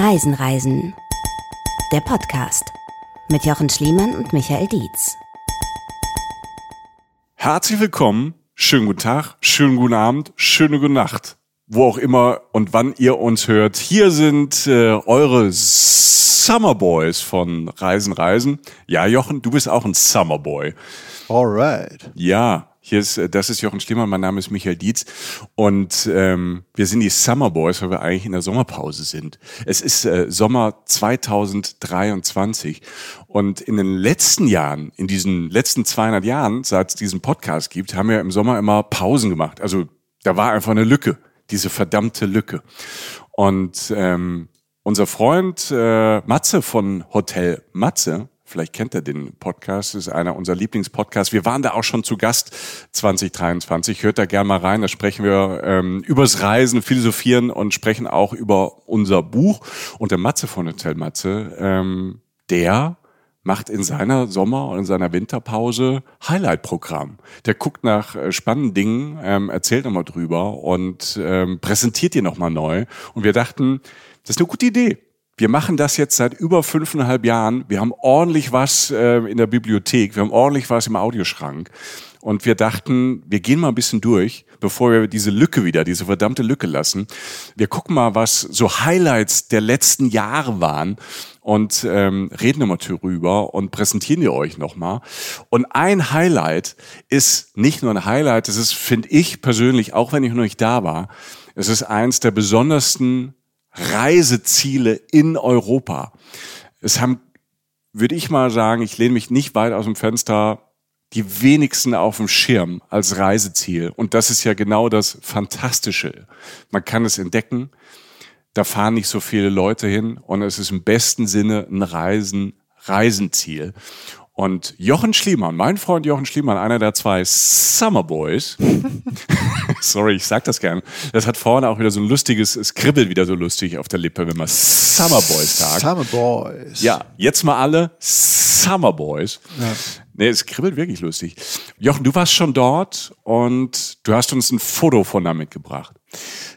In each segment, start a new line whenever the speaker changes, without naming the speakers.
Reisen, Reisen. Der Podcast mit Jochen Schliemann und Michael Dietz.
Herzlich willkommen, schönen guten Tag, schönen guten Abend, schöne gute Nacht. Wo auch immer und wann ihr uns hört. Hier sind äh, eure Summer Boys von Reisen, Reisen. Ja, Jochen, du bist auch ein Summer Boy.
Alright.
Ja, hier ist, äh, das ist Jochen Schliemann, mein Name ist Michael Dietz und ähm, wir sind die Summer Boys, weil wir eigentlich in der Sommerpause sind. Es ist äh, Sommer 2023 und in den letzten Jahren, in diesen letzten 200 Jahren, seit es diesen Podcast gibt, haben wir im Sommer immer Pausen gemacht. Also da war einfach eine Lücke, diese verdammte Lücke. Und ähm, unser Freund äh, Matze von Hotel Matze, Vielleicht kennt er den Podcast, ist einer unserer Lieblingspodcasts. Wir waren da auch schon zu Gast 2023. Hört da gerne mal rein. Da sprechen wir ähm, übers Reisen, Philosophieren und sprechen auch über unser Buch. Und der Matze von Hotel Matze, ähm, der macht in seiner Sommer- und in seiner Winterpause Highlight-Programm. Der guckt nach äh, spannenden Dingen, ähm, erzählt nochmal drüber und ähm, präsentiert die nochmal neu. Und wir dachten, das ist eine gute Idee wir machen das jetzt seit über fünfeinhalb Jahren. Wir haben ordentlich was äh, in der Bibliothek, wir haben ordentlich was im Audioschrank. Und wir dachten, wir gehen mal ein bisschen durch, bevor wir diese Lücke wieder, diese verdammte Lücke lassen. Wir gucken mal, was so Highlights der letzten Jahre waren und ähm, reden nochmal darüber und präsentieren die euch nochmal. Und ein Highlight ist nicht nur ein Highlight, es ist, finde ich persönlich, auch wenn ich noch nicht da war, es ist eins der besondersten Reiseziele in Europa. Es haben, würde ich mal sagen, ich lehne mich nicht weit aus dem Fenster, die wenigsten auf dem Schirm als Reiseziel. Und das ist ja genau das Fantastische. Man kann es entdecken. Da fahren nicht so viele Leute hin und es ist im besten Sinne ein Reisen, Reisenziel. Und Jochen Schliemann, mein Freund Jochen Schliemann, einer der zwei Summer Boys, sorry, ich sag das gern, das hat vorne auch wieder so ein lustiges, es kribbelt wieder so lustig auf der Lippe, wenn man Summer Boys sagt.
Summer Boys.
Ja, jetzt mal alle Summer Boys. Ja. Nee, es kribbelt wirklich lustig. Jochen, du warst schon dort und du hast uns ein Foto von da mitgebracht.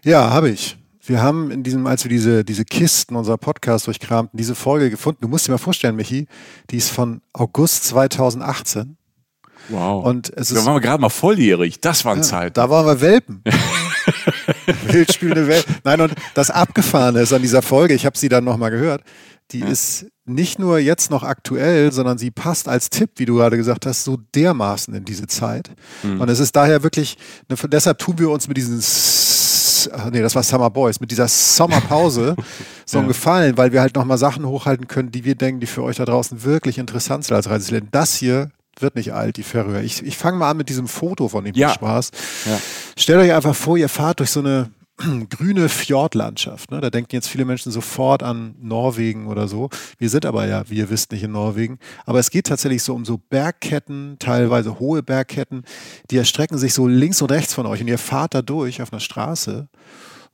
Ja, habe ich. Wir haben in diesem, als wir diese, diese Kisten unserer Podcast durchkramten, diese Folge gefunden. Du musst dir mal vorstellen, Michi, die ist von August 2018.
Wow.
Und es ist,
da waren wir gerade mal volljährig. Das waren ja, Zeiten.
Da waren wir Welpen. Wildspielende Welt. Nein, und das Abgefahrene ist an dieser Folge, ich habe sie dann nochmal gehört, die ja. ist nicht nur jetzt noch aktuell, sondern sie passt als Tipp, wie du gerade gesagt hast, so dermaßen in diese Zeit. Mhm. Und es ist daher wirklich, deshalb tun wir uns mit diesen nee, das war Summer Boys, mit dieser Sommerpause so ja. Gefallen, weil wir halt nochmal Sachen hochhalten können, die wir denken, die für euch da draußen wirklich interessant sind als Reiseland. Das hier wird nicht alt, die Färöer. Ich, ich fange mal an mit diesem Foto von dem
ja.
Spaß. Ja. Stellt euch einfach vor, ihr fahrt durch so eine grüne Fjordlandschaft. Ne? Da denken jetzt viele Menschen sofort an Norwegen oder so. Wir sind aber ja, wie ihr wisst, nicht in Norwegen. Aber es geht tatsächlich so um so Bergketten, teilweise hohe Bergketten, die erstrecken sich so links und rechts von euch. Und ihr fahrt da durch auf einer Straße.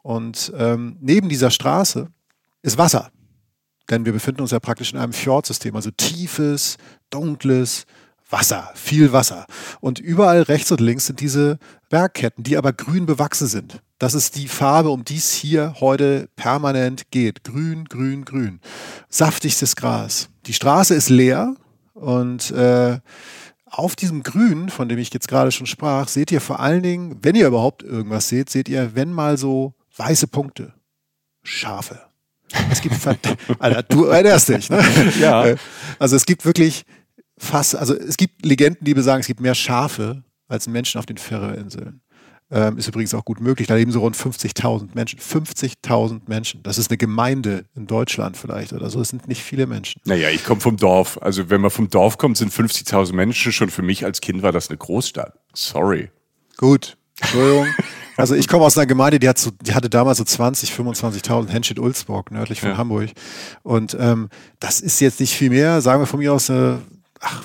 Und ähm, neben dieser Straße ist Wasser. Denn wir befinden uns ja praktisch in einem Fjordsystem, also tiefes, dunkles, Wasser, viel Wasser. Und überall rechts und links sind diese Bergketten, die aber grün bewachsen sind. Das ist die Farbe, um die es hier heute permanent geht. Grün, grün, grün. Saftigstes Gras. Die Straße ist leer und äh, auf diesem Grün, von dem ich jetzt gerade schon sprach, seht ihr vor allen Dingen, wenn ihr überhaupt irgendwas seht, seht ihr, wenn mal so weiße Punkte. Schafe. Es gibt, Alter, du erinnerst dich, ne?
Ja. Äh,
also es gibt wirklich fast, also es gibt Legenden, die besagen, es gibt mehr Schafe als Menschen auf den Färöerinseln. Ähm, ist übrigens auch gut möglich. Da leben so rund 50.000 Menschen. 50.000 Menschen. Das ist eine Gemeinde in Deutschland vielleicht oder so. Es sind nicht viele Menschen.
Naja, ich komme vom Dorf. Also wenn man vom Dorf kommt, sind 50.000 Menschen. Schon für mich als Kind war das eine Großstadt. Sorry.
Gut. Entschuldigung. Also ich komme aus einer Gemeinde, die, hat so, die hatte damals so 20, 25.000 Henstedt-Ulzburg, nördlich von ja. Hamburg. Und ähm, das ist jetzt nicht viel mehr. Sagen wir von mir aus eine ach,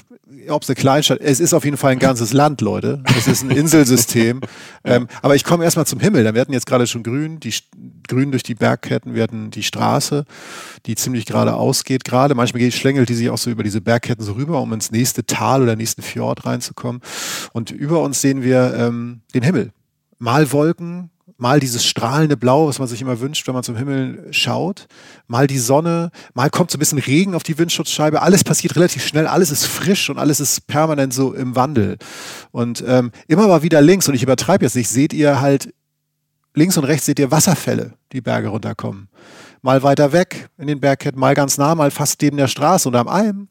ob es eine Kleinstadt, es ist auf jeden Fall ein ganzes Land, Leute. Es ist ein Inselsystem. ähm, aber ich komme erstmal zum Himmel. Wir hatten jetzt gerade schon grün, die grün durch die Bergketten, wir hatten die Straße, die ziemlich geradeaus geht gerade. Manchmal schlängelt die sich auch so über diese Bergketten so rüber, um ins nächste Tal oder nächsten Fjord reinzukommen. Und über uns sehen wir ähm, den Himmel. Mal Wolken, mal dieses strahlende Blau, was man sich immer wünscht, wenn man zum Himmel schaut, mal die Sonne, mal kommt so ein bisschen Regen auf die Windschutzscheibe. Alles passiert relativ schnell, alles ist frisch und alles ist permanent so im Wandel. Und ähm, immer mal wieder links, und ich übertreibe jetzt nicht, seht ihr halt links und rechts seht ihr Wasserfälle, die Berge runterkommen. Mal weiter weg in den Bergketten, mal ganz nah, mal fast neben der Straße und am Alm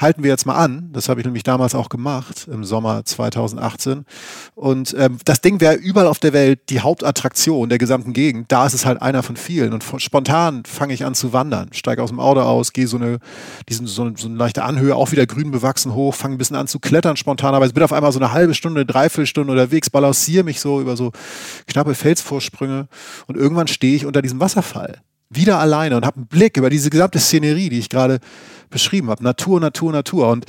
halten wir jetzt mal an. Das habe ich nämlich damals auch gemacht, im Sommer 2018. Und ähm, das Ding wäre überall auf der Welt die Hauptattraktion der gesamten Gegend. Da ist es halt einer von vielen. Und spontan fange ich an zu wandern. Steige aus dem Auto aus, gehe so eine, diesen, so, eine, so eine leichte Anhöhe, auch wieder grün bewachsen hoch, fange ein bisschen an zu klettern spontan. Aber ich bin auf einmal so eine halbe Stunde, dreiviertel Stunde unterwegs, balanciere mich so über so knappe Felsvorsprünge. Und irgendwann stehe ich unter diesem Wasserfall wieder alleine und habe einen Blick über diese gesamte Szenerie, die ich gerade beschrieben habe. Natur, Natur, Natur. Und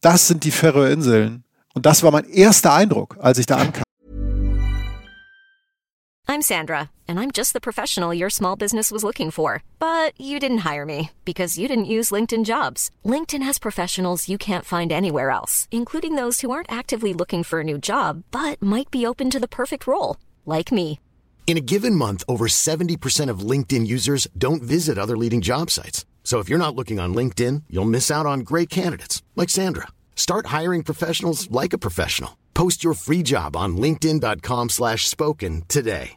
das sind die Färöerinseln. Und das war mein erster Eindruck, als ich da ankam.
I'm Sandra, and I'm just the professional your small business was looking for. But you didn't hire me because you didn't use LinkedIn jobs. LinkedIn has professionals you can't find anywhere else, including those who aren't actively looking for a new job, but might be open to the perfect role, like me.
In a given month, over 70% of LinkedIn users don't visit other leading job sites. So if you're not looking on LinkedIn, you'll miss out on great candidates like Sandra. Start hiring professionals like a professional. Post your free job on linkedin.com/spoken today.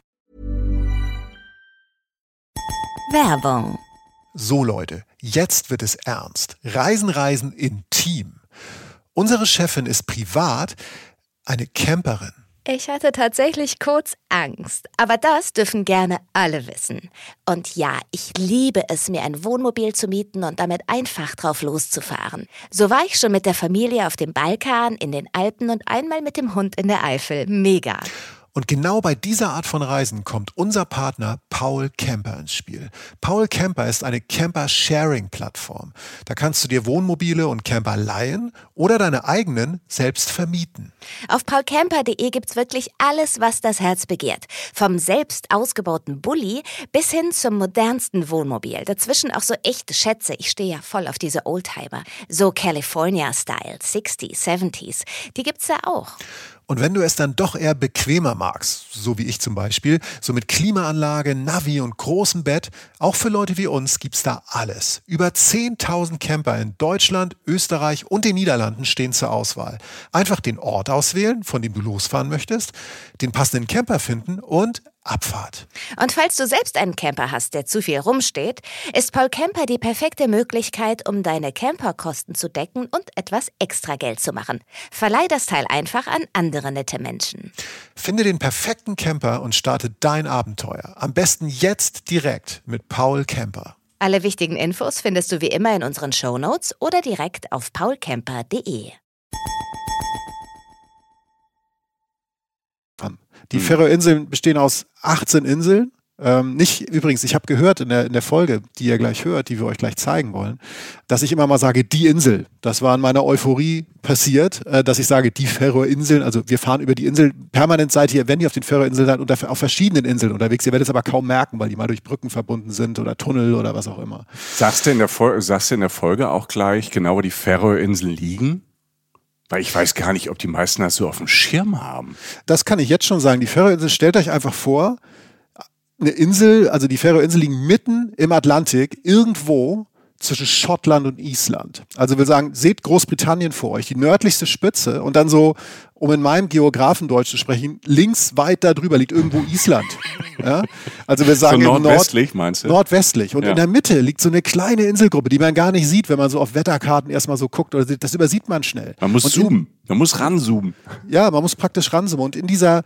Werbung.
So Leute, jetzt wird es ernst. Reisen, Reisen in Team. Unsere Chefin ist privat eine Camperin.
Ich hatte tatsächlich kurz Angst, aber das dürfen gerne alle wissen. Und ja, ich liebe es, mir ein Wohnmobil zu mieten und damit einfach drauf loszufahren. So war ich schon mit der Familie auf dem Balkan, in den Alpen und einmal mit dem Hund in der Eifel. Mega.
Und genau bei dieser Art von Reisen kommt unser Partner Paul Camper ins Spiel. Paul Camper ist eine Camper-Sharing-Plattform. Da kannst du dir Wohnmobile und Camper leihen oder deine eigenen selbst vermieten.
Auf paulcamper.de gibt's wirklich alles, was das Herz begehrt. Vom selbst ausgebauten Bulli bis hin zum modernsten Wohnmobil. Dazwischen auch so echte Schätze. Ich stehe ja voll auf diese Oldtimer. So California-Style, 60s, 70s. Die gibt's da auch.
Und wenn du es dann doch eher bequemer magst, so wie ich zum Beispiel, so mit Klimaanlage, Navi und großem Bett, auch für Leute wie uns gibt's da alles. Über 10.000 Camper in Deutschland, Österreich und den Niederlanden stehen zur Auswahl. Einfach den Ort auswählen, von dem du losfahren möchtest, den passenden Camper finden und Abfahrt.
Und falls du selbst einen Camper hast, der zu viel rumsteht, ist Paul Camper die perfekte Möglichkeit, um deine Camperkosten zu decken und etwas extra Geld zu machen. Verleih das Teil einfach an andere nette Menschen.
Finde den perfekten Camper und starte dein Abenteuer. Am besten jetzt direkt mit Paul Camper.
Alle wichtigen Infos findest du wie immer in unseren Shownotes oder direkt auf paulcamper.de.
Die Färöerinseln bestehen aus 18 Inseln. Ähm, nicht, übrigens, ich habe gehört in der, in der Folge, die ihr gleich hört, die wir euch gleich zeigen wollen, dass ich immer mal sage, die Insel. Das war in meiner Euphorie passiert, äh, dass ich sage, die Färöerinseln. Also wir fahren über die Insel. Permanent seid ihr, wenn ihr auf den Färöerinseln seid, und auf verschiedenen Inseln unterwegs. Ihr werdet es aber kaum merken, weil die mal durch Brücken verbunden sind oder Tunnel oder was auch immer.
Sagst du in der, Fol sagst du in der Folge auch gleich genau, wo die Färöerinseln liegen? Weil ich weiß gar nicht, ob die meisten das so auf dem Schirm haben.
Das kann ich jetzt schon sagen. Die Färöerinseln, stellt euch einfach vor, eine Insel, also die Färöerinseln liegen mitten im Atlantik, irgendwo zwischen Schottland und Island. Also wir sagen, seht Großbritannien vor euch, die nördlichste Spitze und dann so, um in meinem Geografendeutsch zu sprechen, links weit da drüber liegt irgendwo Island. Ja? Also wir sagen
So nordwestlich,
Nord
meinst du?
Nordwestlich. Und
Ja.
in der Mitte liegt so eine kleine Inselgruppe, die man gar nicht sieht, wenn man so auf Wetterkarten erstmal so guckt. Oder. Das übersieht man schnell.
Man muss
und
zoomen. Man muss ranzoomen.
ja, man muss praktisch ranzoomen. Und in dieser,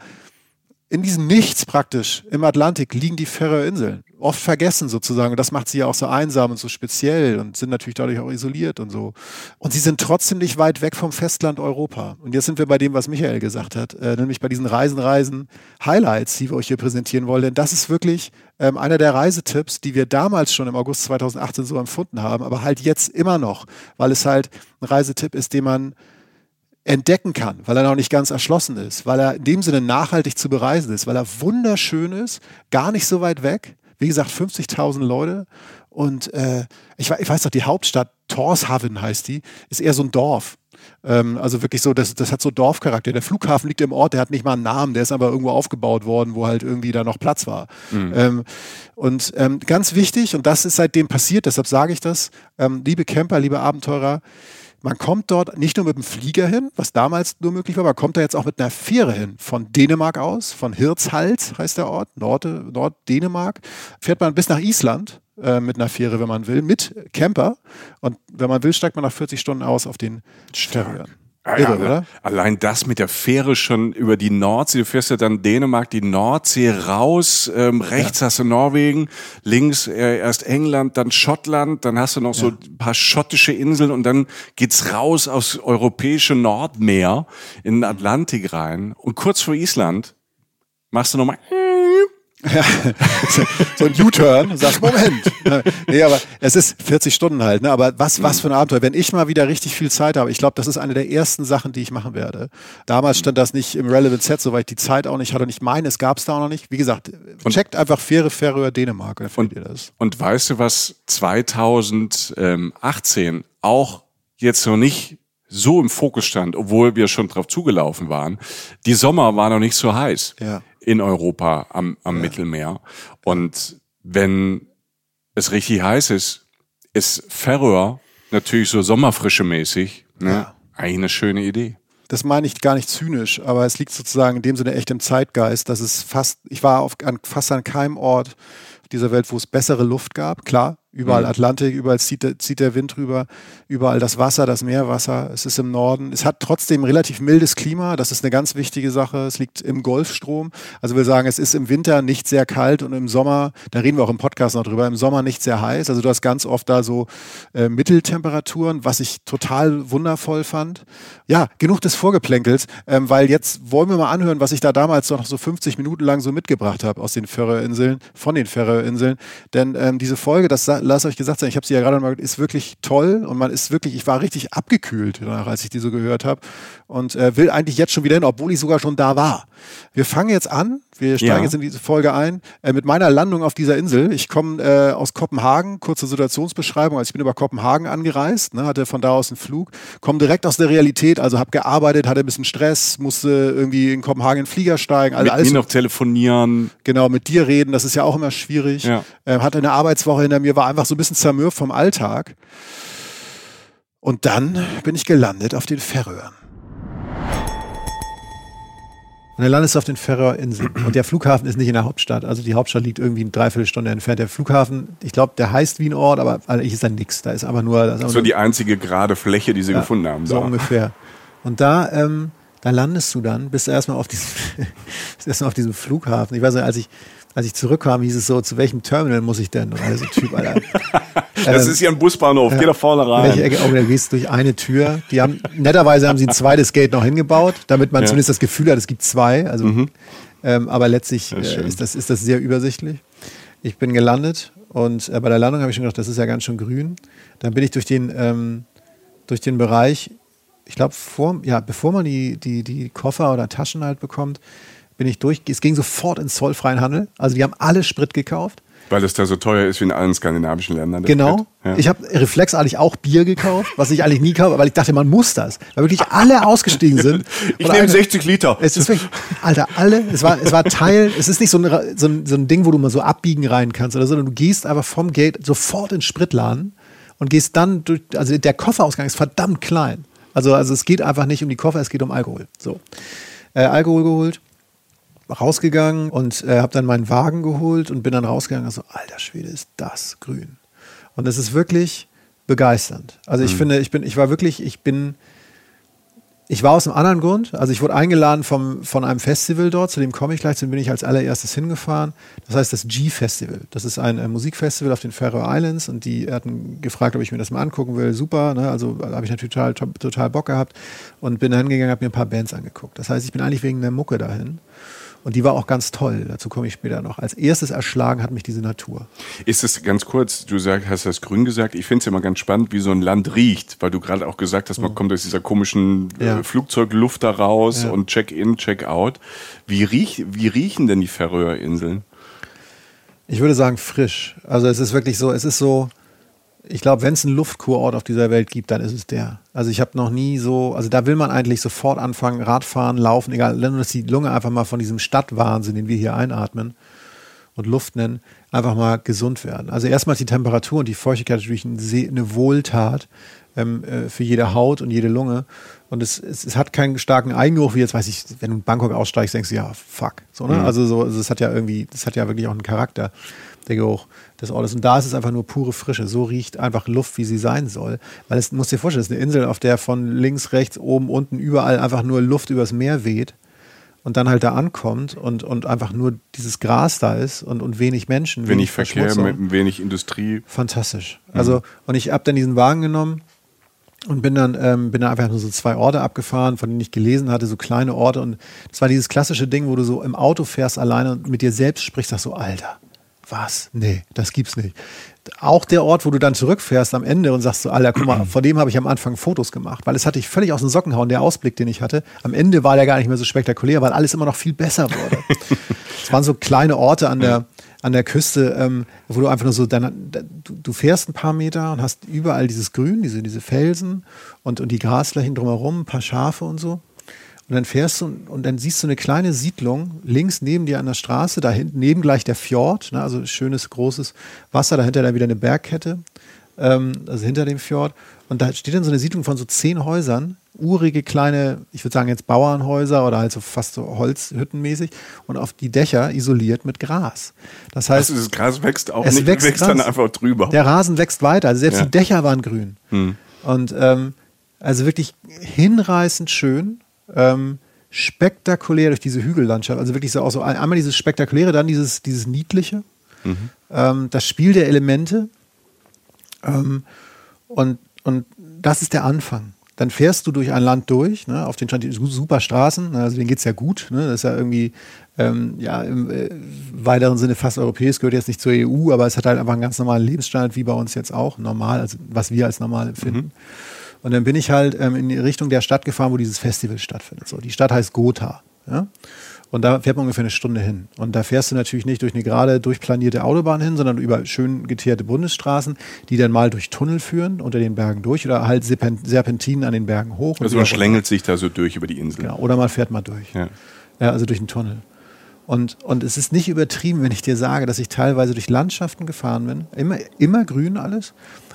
in diesem Nichts praktisch im Atlantik liegen die Färöerinseln. Oft vergessen sozusagen. Und das macht sie ja auch so einsam und so speziell und sind natürlich dadurch auch isoliert und so. Und sie sind trotzdem nicht weit weg vom Festland Europa. Und jetzt sind wir bei dem, was Michael gesagt hat, äh, nämlich bei diesen Reisen, Reisen, Highlights, die wir euch hier präsentieren wollen. Denn das ist wirklich ähm, einer der Reisetipps, die wir damals schon im August 2018 so empfunden haben, aber halt jetzt immer noch, weil es halt ein Reisetipp ist, den man entdecken kann, weil er noch nicht ganz erschlossen ist, weil er in dem Sinne nachhaltig zu bereisen ist, weil er wunderschön ist, gar nicht so weit weg, Wie gesagt, 50.000 Leute. Und äh, ich, ich weiß noch, die Hauptstadt, Torshaven heißt die, ist eher so ein Dorf. Ähm, also wirklich so, das, das hat so Dorfcharakter. Der Flughafen liegt im Ort, der hat nicht mal einen Namen, der ist aber irgendwo aufgebaut worden, wo halt irgendwie da noch Platz war. Mhm. Ähm, und ähm, ganz wichtig, und das ist seitdem passiert, deshalb sage ich das, ähm, liebe Camper, liebe Abenteurer, man kommt dort nicht nur mit dem Flieger hin, was damals nur möglich war, man kommt da jetzt auch mit einer Fähre hin. Von Dänemark aus, von Hirtshals heißt der Ort, Nord, Norddänemark, fährt man bis nach Island äh, mit einer Fähre, wenn man will, mit Camper. Und wenn man will, steigt man nach 40 Stunden aus auf den.
Ah, ja, Irre, ja, Allein das mit der Fähre schon über die Nordsee. Du fährst ja dann Dänemark, die Nordsee raus. Ähm, rechts ja. hast du Norwegen, links äh, erst England, dann Schottland. Dann hast du noch so ein paar schottische Inseln und dann geht's raus aufs europäische Nordmeer in den Atlantik rein. Und kurz vor Island machst du nochmal
ja, so ein U-Turn, sagst, Moment. Nee, aber es ist 40 Stunden halt, ne? Aber was, was für ein Abenteuer. Wenn ich mal wieder richtig viel Zeit habe, ich glaube, das ist eine der ersten Sachen, die ich machen werde. Damals stand das nicht im Relevant Set, soweit ich die Zeit auch nicht hatte. Und ich meine, es gab es da auch noch nicht. Wie gesagt, checkt einfach Fähre Färöer Dänemark, dann
findet ihr das. Und weißt du, was 2018 auch jetzt noch nicht so im Fokus stand, obwohl wir schon drauf zugelaufen waren. Die Sommer war noch nicht so heiß. Ja in Europa am, am ja. Mittelmeer. Und wenn es richtig heiß ist, ist Färöer natürlich so Sommerfrische mäßig ne? Ja. eigentlich eine schöne Idee.
Das meine ich gar nicht zynisch, aber es liegt sozusagen in dem Sinne echt im Zeitgeist, dass es fast, ich war auf, an, fast an keinem Ort dieser Welt, wo es bessere Luft gab. Klar, Überall mhm. Atlantik, überall zieht der, zieht der Wind rüber, überall das Wasser, das Meerwasser. Es ist im Norden. Es hat trotzdem relativ mildes Klima. Das ist eine ganz wichtige Sache. Es liegt im Golfstrom. Also wir sagen, es ist im Winter nicht sehr kalt und im Sommer, da reden wir auch im Podcast noch drüber, im Sommer nicht sehr heiß. Also du hast ganz oft da so äh, Mitteltemperaturen, was ich total wundervoll fand. Ja, genug des Vorgeplänkels, ähm, weil jetzt wollen wir mal anhören, was ich da damals noch so 50 Minuten lang so mitgebracht habe aus den Färöerinseln, von den Färöerinseln. Denn ähm, diese Folge, das lass euch gesagt sein, ich habe sie ja gerade mal ist wirklich toll und man ist wirklich, ich war richtig abgekühlt danach, als ich die so gehört habe und äh, will eigentlich jetzt schon wieder hin, obwohl ich sogar schon da war. Wir fangen jetzt an, wir steigen ja. jetzt in diese Folge ein, äh, mit meiner Landung auf dieser Insel. Ich komme äh, aus Kopenhagen, kurze Situationsbeschreibung, also ich bin über Kopenhagen angereist, ne, hatte von da aus einen Flug, komme direkt aus der Realität, also habe gearbeitet, hatte ein bisschen Stress, musste irgendwie in Kopenhagen in den Flieger steigen.
Also mit alles, mir noch telefonieren.
Genau, mit dir reden, das ist ja auch immer schwierig. Ja. Äh, hatte eine Arbeitswoche hinter mir, war einfach so ein bisschen zermürbt vom Alltag. Und dann bin ich gelandet auf den Färöern. Und dann landest du auf den Färöerinseln. Und der Flughafen ist nicht in der Hauptstadt. Also die Hauptstadt liegt irgendwie eine Dreiviertelstunde entfernt. Der Flughafen, ich glaube, der heißt wie ein Ort, aber eigentlich ist da nichts. Da ist aber nur.
Das ist so die einzige gerade Fläche, die sie ja, gefunden haben.
So da. ungefähr. Und da, ähm, da landest du dann, bist du erstmal auf diesem, erstmal auf diesem Flughafen. Ich weiß nicht, als ich als ich zurückkam, hieß es so, zu welchem Terminal muss ich denn? Und also Typ, Alter.
das ähm, ist hier ein Busbahnhof, geh da vorne rein.
Welche Ecke? Oh, da gehst du durch eine Tür. Die haben, netterweise haben sie ein zweites Gate noch hingebaut, damit man ja. zumindest das Gefühl hat, es gibt zwei. Also, mhm. ähm, aber letztlich ist, äh, ist, das, ist das sehr übersichtlich. Ich bin gelandet und äh, bei der Landung habe ich schon gedacht, das ist ja ganz schön grün. Dann bin ich durch den, ähm, durch den Bereich, ich glaube, ja, bevor man die, die, die Koffer oder Taschen halt bekommt, bin ich durch. Es ging sofort ins zollfreien Handel. Also die haben alle Sprit gekauft.
Weil es da so teuer ist wie in allen skandinavischen Ländern.
Genau. Ja. Ich habe reflexartig auch Bier gekauft, was ich eigentlich nie kaufe, weil ich dachte, man muss das. Weil wirklich alle ausgestiegen sind.
ich nehme 60 Liter.
Es ist wirklich, Alter, alle, es war, es war Teil, es ist nicht so ein, so, ein, so ein Ding, wo du mal so abbiegen rein kannst oder so, sondern du gehst einfach vom Gate sofort in Spritladen und gehst dann durch, also der Kofferausgang ist verdammt klein. Also, also es geht einfach nicht um die Koffer, es geht um Alkohol. So. Äh, Alkohol geholt rausgegangen und äh, habe dann meinen Wagen geholt und bin dann rausgegangen und so, alter Schwede, ist das grün. Und es ist wirklich begeisternd. Also ich mhm. finde, ich bin, ich war wirklich, ich bin, ich war aus einem anderen Grund. Also ich wurde eingeladen vom, von einem Festival dort, zu dem komme ich gleich, zu dem bin ich als allererstes hingefahren. Das heißt das G-Festival. Das ist ein, ein Musikfestival auf den Faroe Islands und die hatten gefragt, ob ich mir das mal angucken will. Super, ne? also habe ich natürlich total, total Bock gehabt und bin da hingegangen, habe mir ein paar Bands angeguckt. Das heißt, ich bin eigentlich wegen der Mucke dahin. Und die war auch ganz toll. Dazu komme ich später noch. Als erstes erschlagen hat mich diese Natur.
Ist es ganz kurz, du sag, hast das grün gesagt. Ich finde es immer ganz spannend, wie so ein Land riecht, weil du gerade auch gesagt hast, man mhm. kommt aus dieser komischen äh, ja. Flugzeugluft da raus ja. und Check-in, Check-out. Wie, riech, wie riechen denn die Färöerinseln?
Ich würde sagen frisch. Also es ist wirklich so, es ist so, ich glaube, wenn es einen Luftkurort auf dieser Welt gibt, dann ist es der. Also ich habe noch nie so, also da will man eigentlich sofort anfangen, Radfahren, Laufen, egal, nur dass die Lunge einfach mal von diesem Stadtwahnsinn, den wir hier einatmen und Luft nennen, einfach mal gesund werden. Also erstmal die Temperatur und die Feuchtigkeit natürlich eine Wohltat ähm, äh, für jede Haut und jede Lunge. Und es, es, es, hat keinen starken Eigengeruch, wie jetzt weiß ich, wenn du in Bangkok aussteigst, denkst du, ja, fuck. So, ne? Mhm. Also so, also es hat ja irgendwie, das hat ja wirklich auch einen Charakter, der Geruch des Ortes. Und da ist es einfach nur pure Frische. So riecht einfach Luft, wie sie sein soll. Weil es, musst dir vorstellen, es ist eine Insel, auf der von links, rechts, oben, unten, überall einfach nur Luft übers Meer weht und dann halt da ankommt und, und einfach nur dieses Gras da ist und, und wenig Menschen.
Wenig, wenig Verkehr, mit wenig Industrie.
Fantastisch. Also, und ich habe dann diesen Wagen genommen und bin dann, ähm, bin dann einfach nur so zwei Orte abgefahren, von denen ich gelesen hatte, so kleine Orte. Und es war dieses klassische Ding, wo du so im Auto fährst alleine und mit dir selbst sprichst, sagst so, Alter, was? Nee, das gibt's nicht. Auch der Ort, wo du dann zurückfährst am Ende und sagst so, Alter, guck mal, vor dem habe ich am Anfang Fotos gemacht, weil es hatte ich völlig aus den Socken hauen, der Ausblick, den ich hatte. Am Ende war der gar nicht mehr so spektakulär, weil alles immer noch viel besser wurde. es waren so kleine Orte an der, an der Küste, ähm, wo du einfach nur so, dann, du, du, fährst ein paar Meter und hast überall dieses Grün, diese, diese Felsen und, und die Grasflächen drumherum, ein paar Schafe und so. Und dann fährst du und, und dann siehst du eine kleine Siedlung links neben dir an der Straße, da hinten neben gleich der Fjord, ne, also schönes großes Wasser, dahinter dann wieder eine Bergkette, ähm, also hinter dem Fjord. Und da steht dann so eine Siedlung von so zehn Häusern, urige kleine, ich würde sagen jetzt Bauernhäuser oder halt so fast so Holzhüttenmäßig und auf die Dächer isoliert mit Gras. Das heißt,
also das Gras wächst auch nicht, wächst, wächst dann einfach drüber.
Der Rasen wächst weiter, also selbst ja. die Dächer waren grün. Hm. Und ähm, also wirklich hinreißend schön, ähm, spektakulär durch diese Hügellandschaft. Also wirklich so auch so einmal dieses spektakuläre, dann dieses, dieses niedliche, mhm. ähm, das Spiel der Elemente. Ähm, und, und das ist der Anfang dann fährst du durch ein Land durch, ne, auf den super Straßen, ne, also denen geht es ja gut, ne, das ist ja irgendwie ähm, ja, im äh, weiteren Sinne fast europäisch, gehört jetzt nicht zur EU, aber es hat halt einfach einen ganz normalen Lebensstandard, wie bei uns jetzt auch, normal, also was wir als normal empfinden. Mhm. Und dann bin ich halt ähm, in die Richtung der Stadt gefahren, wo dieses Festival stattfindet. So, die Stadt heißt Gotha. Ja? Und da fährt man ungefähr eine Stunde hin. Und da fährst du natürlich nicht durch eine gerade durchplanierte Autobahn hin, sondern über schön geteerte Bundesstraßen, die dann mal durch Tunnel führen, unter den Bergen durch oder halt Serpentinen an den Bergen hoch.
Also man schlängelt sich da so durch über die Insel.
Genau, oder man fährt mal durch. Ja. ja also durch einen Tunnel. Und, und es ist nicht übertrieben, wenn ich dir sage, dass ich teilweise durch Landschaften gefahren bin. Immer, immer grün alles.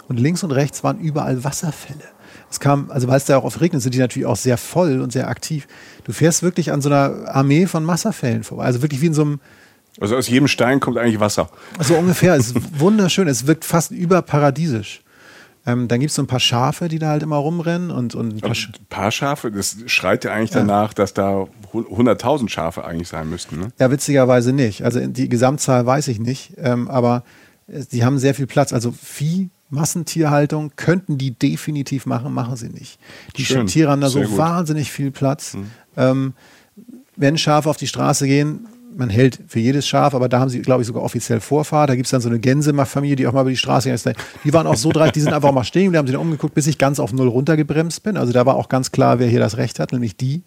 Und links und rechts waren überall Wasserfälle. Es kam, also weil es da auch oft regnet, sind die natürlich auch sehr voll und sehr aktiv. Du fährst wirklich an so einer Armee von Wasserfällen vorbei. Also wirklich wie in so einem.
Also aus jedem Stein kommt eigentlich Wasser.
So ungefähr. es ist wunderschön. Es wirkt fast überparadiesisch. Ähm, dann gibt es so ein paar Schafe, die da halt immer rumrennen und, und ein
paar, Sch ein paar Schafe, das schreit ja eigentlich ja. danach, dass da 100.000 Schafe eigentlich sein müssten. Ne?
Ja, witzigerweise nicht. Also die Gesamtzahl weiß ich nicht, ähm, aber sie haben sehr viel Platz. Also Vieh Massentierhaltung könnten die definitiv machen, machen sie nicht. Die Schön. Tiere haben da so gut. wahnsinnig viel Platz. Mhm. Ähm, wenn Schafe auf die Straße gehen, man hält für jedes Schaf, aber da haben sie, glaube ich, sogar offiziell Vorfahrt. Da gibt es dann so eine Gänsefamilie, die auch mal über die Straße ging. Die waren auch so dreist, die sind einfach mal stehen, die haben sich dann umgeguckt, bis ich ganz auf Null runtergebremst bin. Also da war auch ganz klar, wer hier das Recht hat, nämlich die.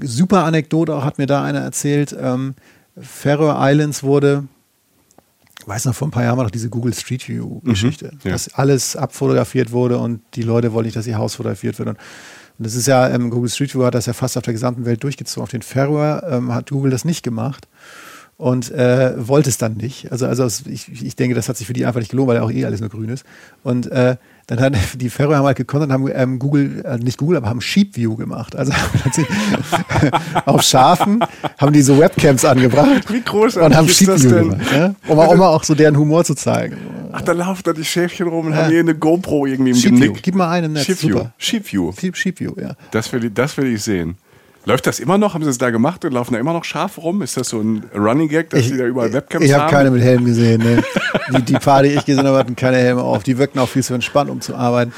Super Anekdote, hat mir da einer erzählt. Ähm, Faroe Islands wurde weiß noch, vor ein paar Jahren war noch diese Google Street View-Geschichte, mhm, ja. dass alles abfotografiert wurde und die Leute wollen nicht, dass ihr Haus fotografiert wird. Und, und das ist ja, ähm, Google Street View hat das ja fast auf der gesamten Welt durchgezogen. Auf den Färöer ähm, hat Google das nicht gemacht und äh, wollte es dann nicht. Also, also ich, ich denke, das hat sich für die einfach nicht gelohnt, weil ja auch eh alles nur grün ist. Und äh, dann hat die Färöer haben halt gekonnt und haben ähm, Google, äh, nicht Google, aber haben Sheep View gemacht. Also auf Schafen haben die so Webcams angebracht
Wie großartig
und haben Sheep View gemacht, ja? um, auch, um auch so deren Humor zu zeigen.
Ach, da laufen da die Schäfchen rum und ja. haben hier eine GoPro irgendwie im
Sheep Genick. View. Gib mal einen im Netz.
Sheep View. Sheep View.
Sheep View, ja.
Das will, ich, das will ich sehen. Läuft das immer noch? Haben sie es da gemacht und laufen da immer noch scharf rum? Ist das so ein Running Gag, dass sie da überall Webcams
ich hab haben? Ich habe keine mit Helm gesehen. Ne? die, die paar, die ich gesehen habe, hatten keine Helme auf. Die wirkten auch viel zu entspannt, um zu arbeiten.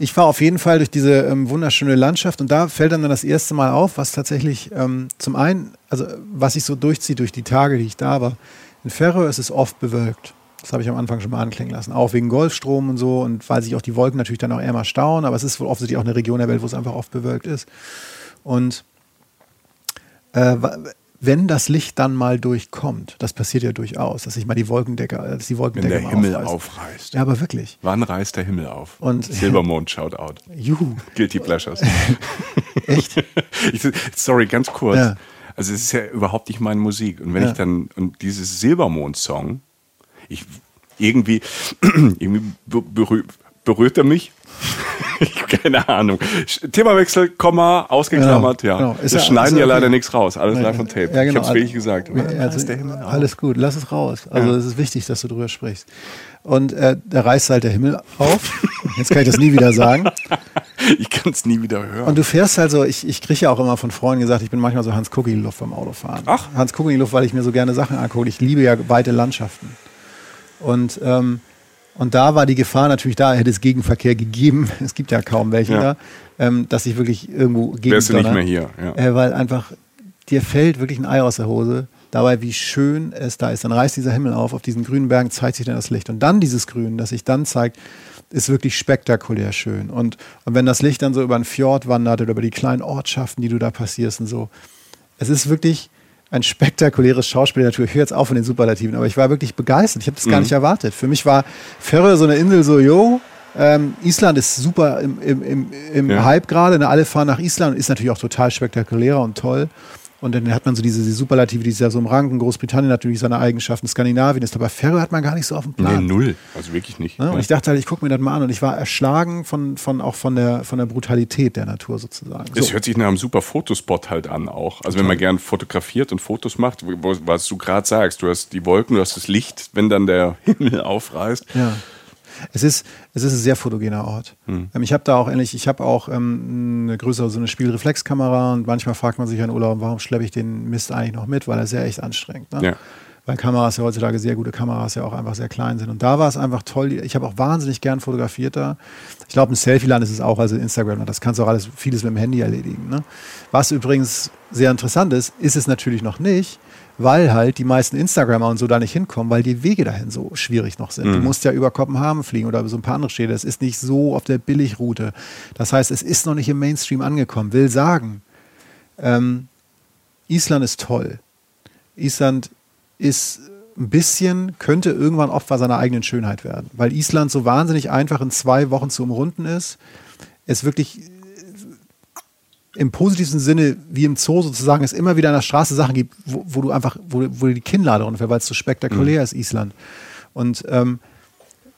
Ich fahre auf jeden Fall durch diese ähm, wunderschöne Landschaft und da fällt dann, dann das erste Mal auf, was tatsächlich ähm, zum einen, also was sich so durchzieht durch die Tage, die ich da war. In Ferro ist es oft bewölkt. Das habe ich am Anfang schon mal anklingen lassen. Auch wegen Golfstrom und so und weil sich auch die Wolken natürlich dann auch eher mal stauen. Aber es ist wohl offensichtlich auch eine Region der Welt, wo es einfach oft bewölkt ist. Und äh, wenn das Licht dann mal durchkommt, das passiert ja durchaus, dass sich mal die Wolkendecke, dass die Wolkendecke
Wenn der Himmel aufreißt. aufreißt.
Ja, aber wirklich.
Wann reißt der Himmel auf?
Und
Silbermond schaut out.
Juhu.
Guilty Pleasures.
Echt?
Ich, sorry, ganz kurz.
Ja.
Also es ist ja überhaupt nicht meine Musik. Und wenn
Ja.
ich dann, und dieses Silbermond-Song, ich irgendwie, irgendwie be- berüh, berührt er mich. Ich hab Keine Ahnung. Themawechsel, Komma, ausgeklammert,
Genau,
ja.
genau.
Wir
ja-
schneiden
ist
ja
ja
leider
okay.
nichts raus. Alles live on tape.
Ja, genau.
Ich hab's wirklich gesagt.
Ja, also,
Himmel auf?
alles gut, lass es raus. Also
Ja.
es ist wichtig, dass du drüber sprichst. Und äh, da reißt halt der Himmel auf. Jetzt kann ich das nie wieder sagen.
Ich kann es nie wieder hören.
Und du fährst halt so, ich, ich kriege ja auch immer von Freunden gesagt, ich bin manchmal so Hans Kucki-Luft beim Autofahren.
Ach.
Hans Kucki-Luft, weil ich mir so gerne Sachen angucke. Ich liebe ja weite Landschaften. Und, ähm, und da war die Gefahr natürlich da, hätte es Gegenverkehr gegeben, es gibt ja kaum welchen
Ja.
da, ähm, dass ich wirklich irgendwo gegen
Wärst du nicht mehr hier. Ja.
Äh, weil einfach dir fällt wirklich ein Ei aus der Hose, dabei wie schön es da ist. Dann reißt dieser Himmel auf, auf diesen grünen Bergen zeigt sich dann das Licht. Und dann dieses Grün, das sich dann zeigt, ist wirklich spektakulär schön. Und, und wenn das Licht dann so über einen Fjord wandert oder über die kleinen Ortschaften, die du da passierst und so, es ist wirklich ein spektakuläres Schauspiel. Natürlich, ich höre jetzt auf von den Superlativen, aber ich war wirklich begeistert. Ich habe das gar nicht erwartet. Für mich war Färöer so eine Insel so, yo, ähm, Island ist super im, im, im, im
Ja.
Hype gerade. Ne? Alle fahren nach Island und ist natürlich auch total spektakulärer und toll. Und dann hat man so diese, diese Superlative, die ist ja so im Ranken. Großbritannien natürlich seine Eigenschaften, Skandinavien ist dabei. Färöer hat man gar nicht so auf dem
Nee,
Plan.
null. Also wirklich nicht.
Ne? Und
Ja.
ich dachte halt, ich gucke mir das mal an und ich war erschlagen von, von auch von der, von der Brutalität der Natur sozusagen.
Es
So.
hört sich nach einem super Fotospot halt an auch. Also wenn man gern fotografiert und Fotos macht, was du gerade sagst, du hast die Wolken, du hast das Licht, wenn dann der Himmel aufreißt.
Ja. Es ist, es ist ein sehr fotogener Ort.
Hm.
Ähm, ich habe da auch ähnlich, ich habe auch ähm, eine größere, so eine Spiegelreflexkamera und manchmal fragt man sich an Urlaub, warum schleppe ich den Mist eigentlich noch mit, weil er ist ja echt anstrengend. Ne?
Ja.
Weil Kameras ja heutzutage sehr gute Kameras ja auch einfach sehr klein sind. Und da war es einfach toll. Ich habe auch wahnsinnig gern fotografiert da. Ich glaube, ein Selfie-Land ist es auch, also Instagram. Das kannst du auch alles, vieles mit dem Handy erledigen. Ne? Was übrigens sehr interessant ist, ist es natürlich noch nicht, weil halt die meisten Instagrammer und so da nicht hinkommen, weil die Wege dahin so schwierig noch sind. Du musst ja über Kopenhagen fliegen oder über so ein paar andere Städte. Es ist nicht so auf der Billigroute. Das heißt, es ist noch nicht im Mainstream angekommen. Will sagen, ähm, Island ist toll. Island ist ein bisschen, könnte irgendwann Opfer seiner eigenen Schönheit werden, weil Island so wahnsinnig einfach in zwei Wochen zu umrunden ist. Es wirklich äh, im positivsten Sinne, wie im Zoo sozusagen, es immer wieder an der Straße Sachen gibt, wo, wo du einfach, wo, wo die Kinnlade runterfällt, weil es so spektakulär ist, Island. Und ähm,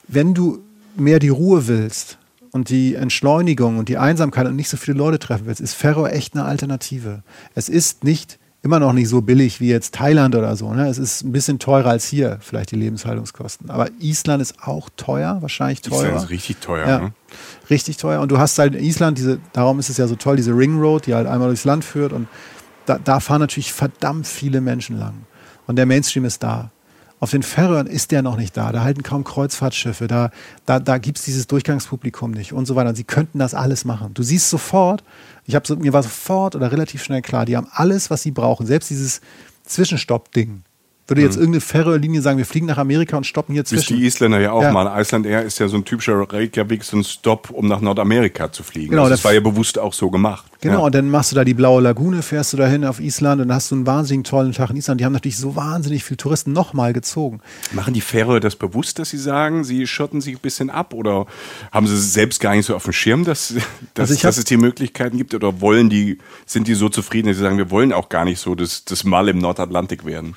wenn du mehr die Ruhe willst und die Entschleunigung und die Einsamkeit und nicht so viele Leute treffen willst, ist Färöer echt eine Alternative. Es ist nicht immer noch nicht so billig wie jetzt Thailand oder so. Ne? Es ist ein bisschen teurer als hier, vielleicht die Lebenshaltungskosten. Aber Island ist auch teuer, wahrscheinlich teurer.
Island ist richtig teuer.
Ja,
Ne?
richtig teuer. Und du hast halt in Island diese, darum ist es ja so toll, diese Ring Road, die halt einmal durchs Land führt. Und da, da fahren natürlich verdammt viele Menschen lang. Und der Mainstream ist da. Auf den Färöern ist der noch nicht da. Da halten kaum Kreuzfahrtschiffe. Da, da, da gibt es dieses Durchgangspublikum nicht und so weiter. Und sie könnten das alles machen. Du siehst sofort, ich habe so, mir war sofort oder relativ schnell klar, die haben alles, was sie brauchen. Selbst dieses Zwischenstopp-Ding. Würde jetzt irgendeine Färöer-Linie sagen, wir fliegen nach Amerika und stoppen hier
Wisst die
zwischen.
Isländer ja auch
Ja.
mal. Iceland Air ist ja so ein typischer Reykjavik, so ein Stop, um nach Nordamerika zu fliegen.
Genau,
also
das-
das war ja bewusst auch so gemacht.
Genau,
Ja.
und dann machst du da die blaue Lagune, fährst du dahin auf Island und dann hast du einen wahnsinnig tollen Tag in Island. Die haben natürlich so wahnsinnig viele Touristen nochmal gezogen.
Machen die Färöer das bewusst, dass sie sagen, sie schotten sich ein bisschen ab oder haben sie es selbst gar nicht so auf dem Schirm, dass, dass,
Also
dass es die Möglichkeiten gibt oder wollen die, sind die so zufrieden, dass sie sagen, wir wollen auch gar nicht so das, das Mal im Nordatlantik werden?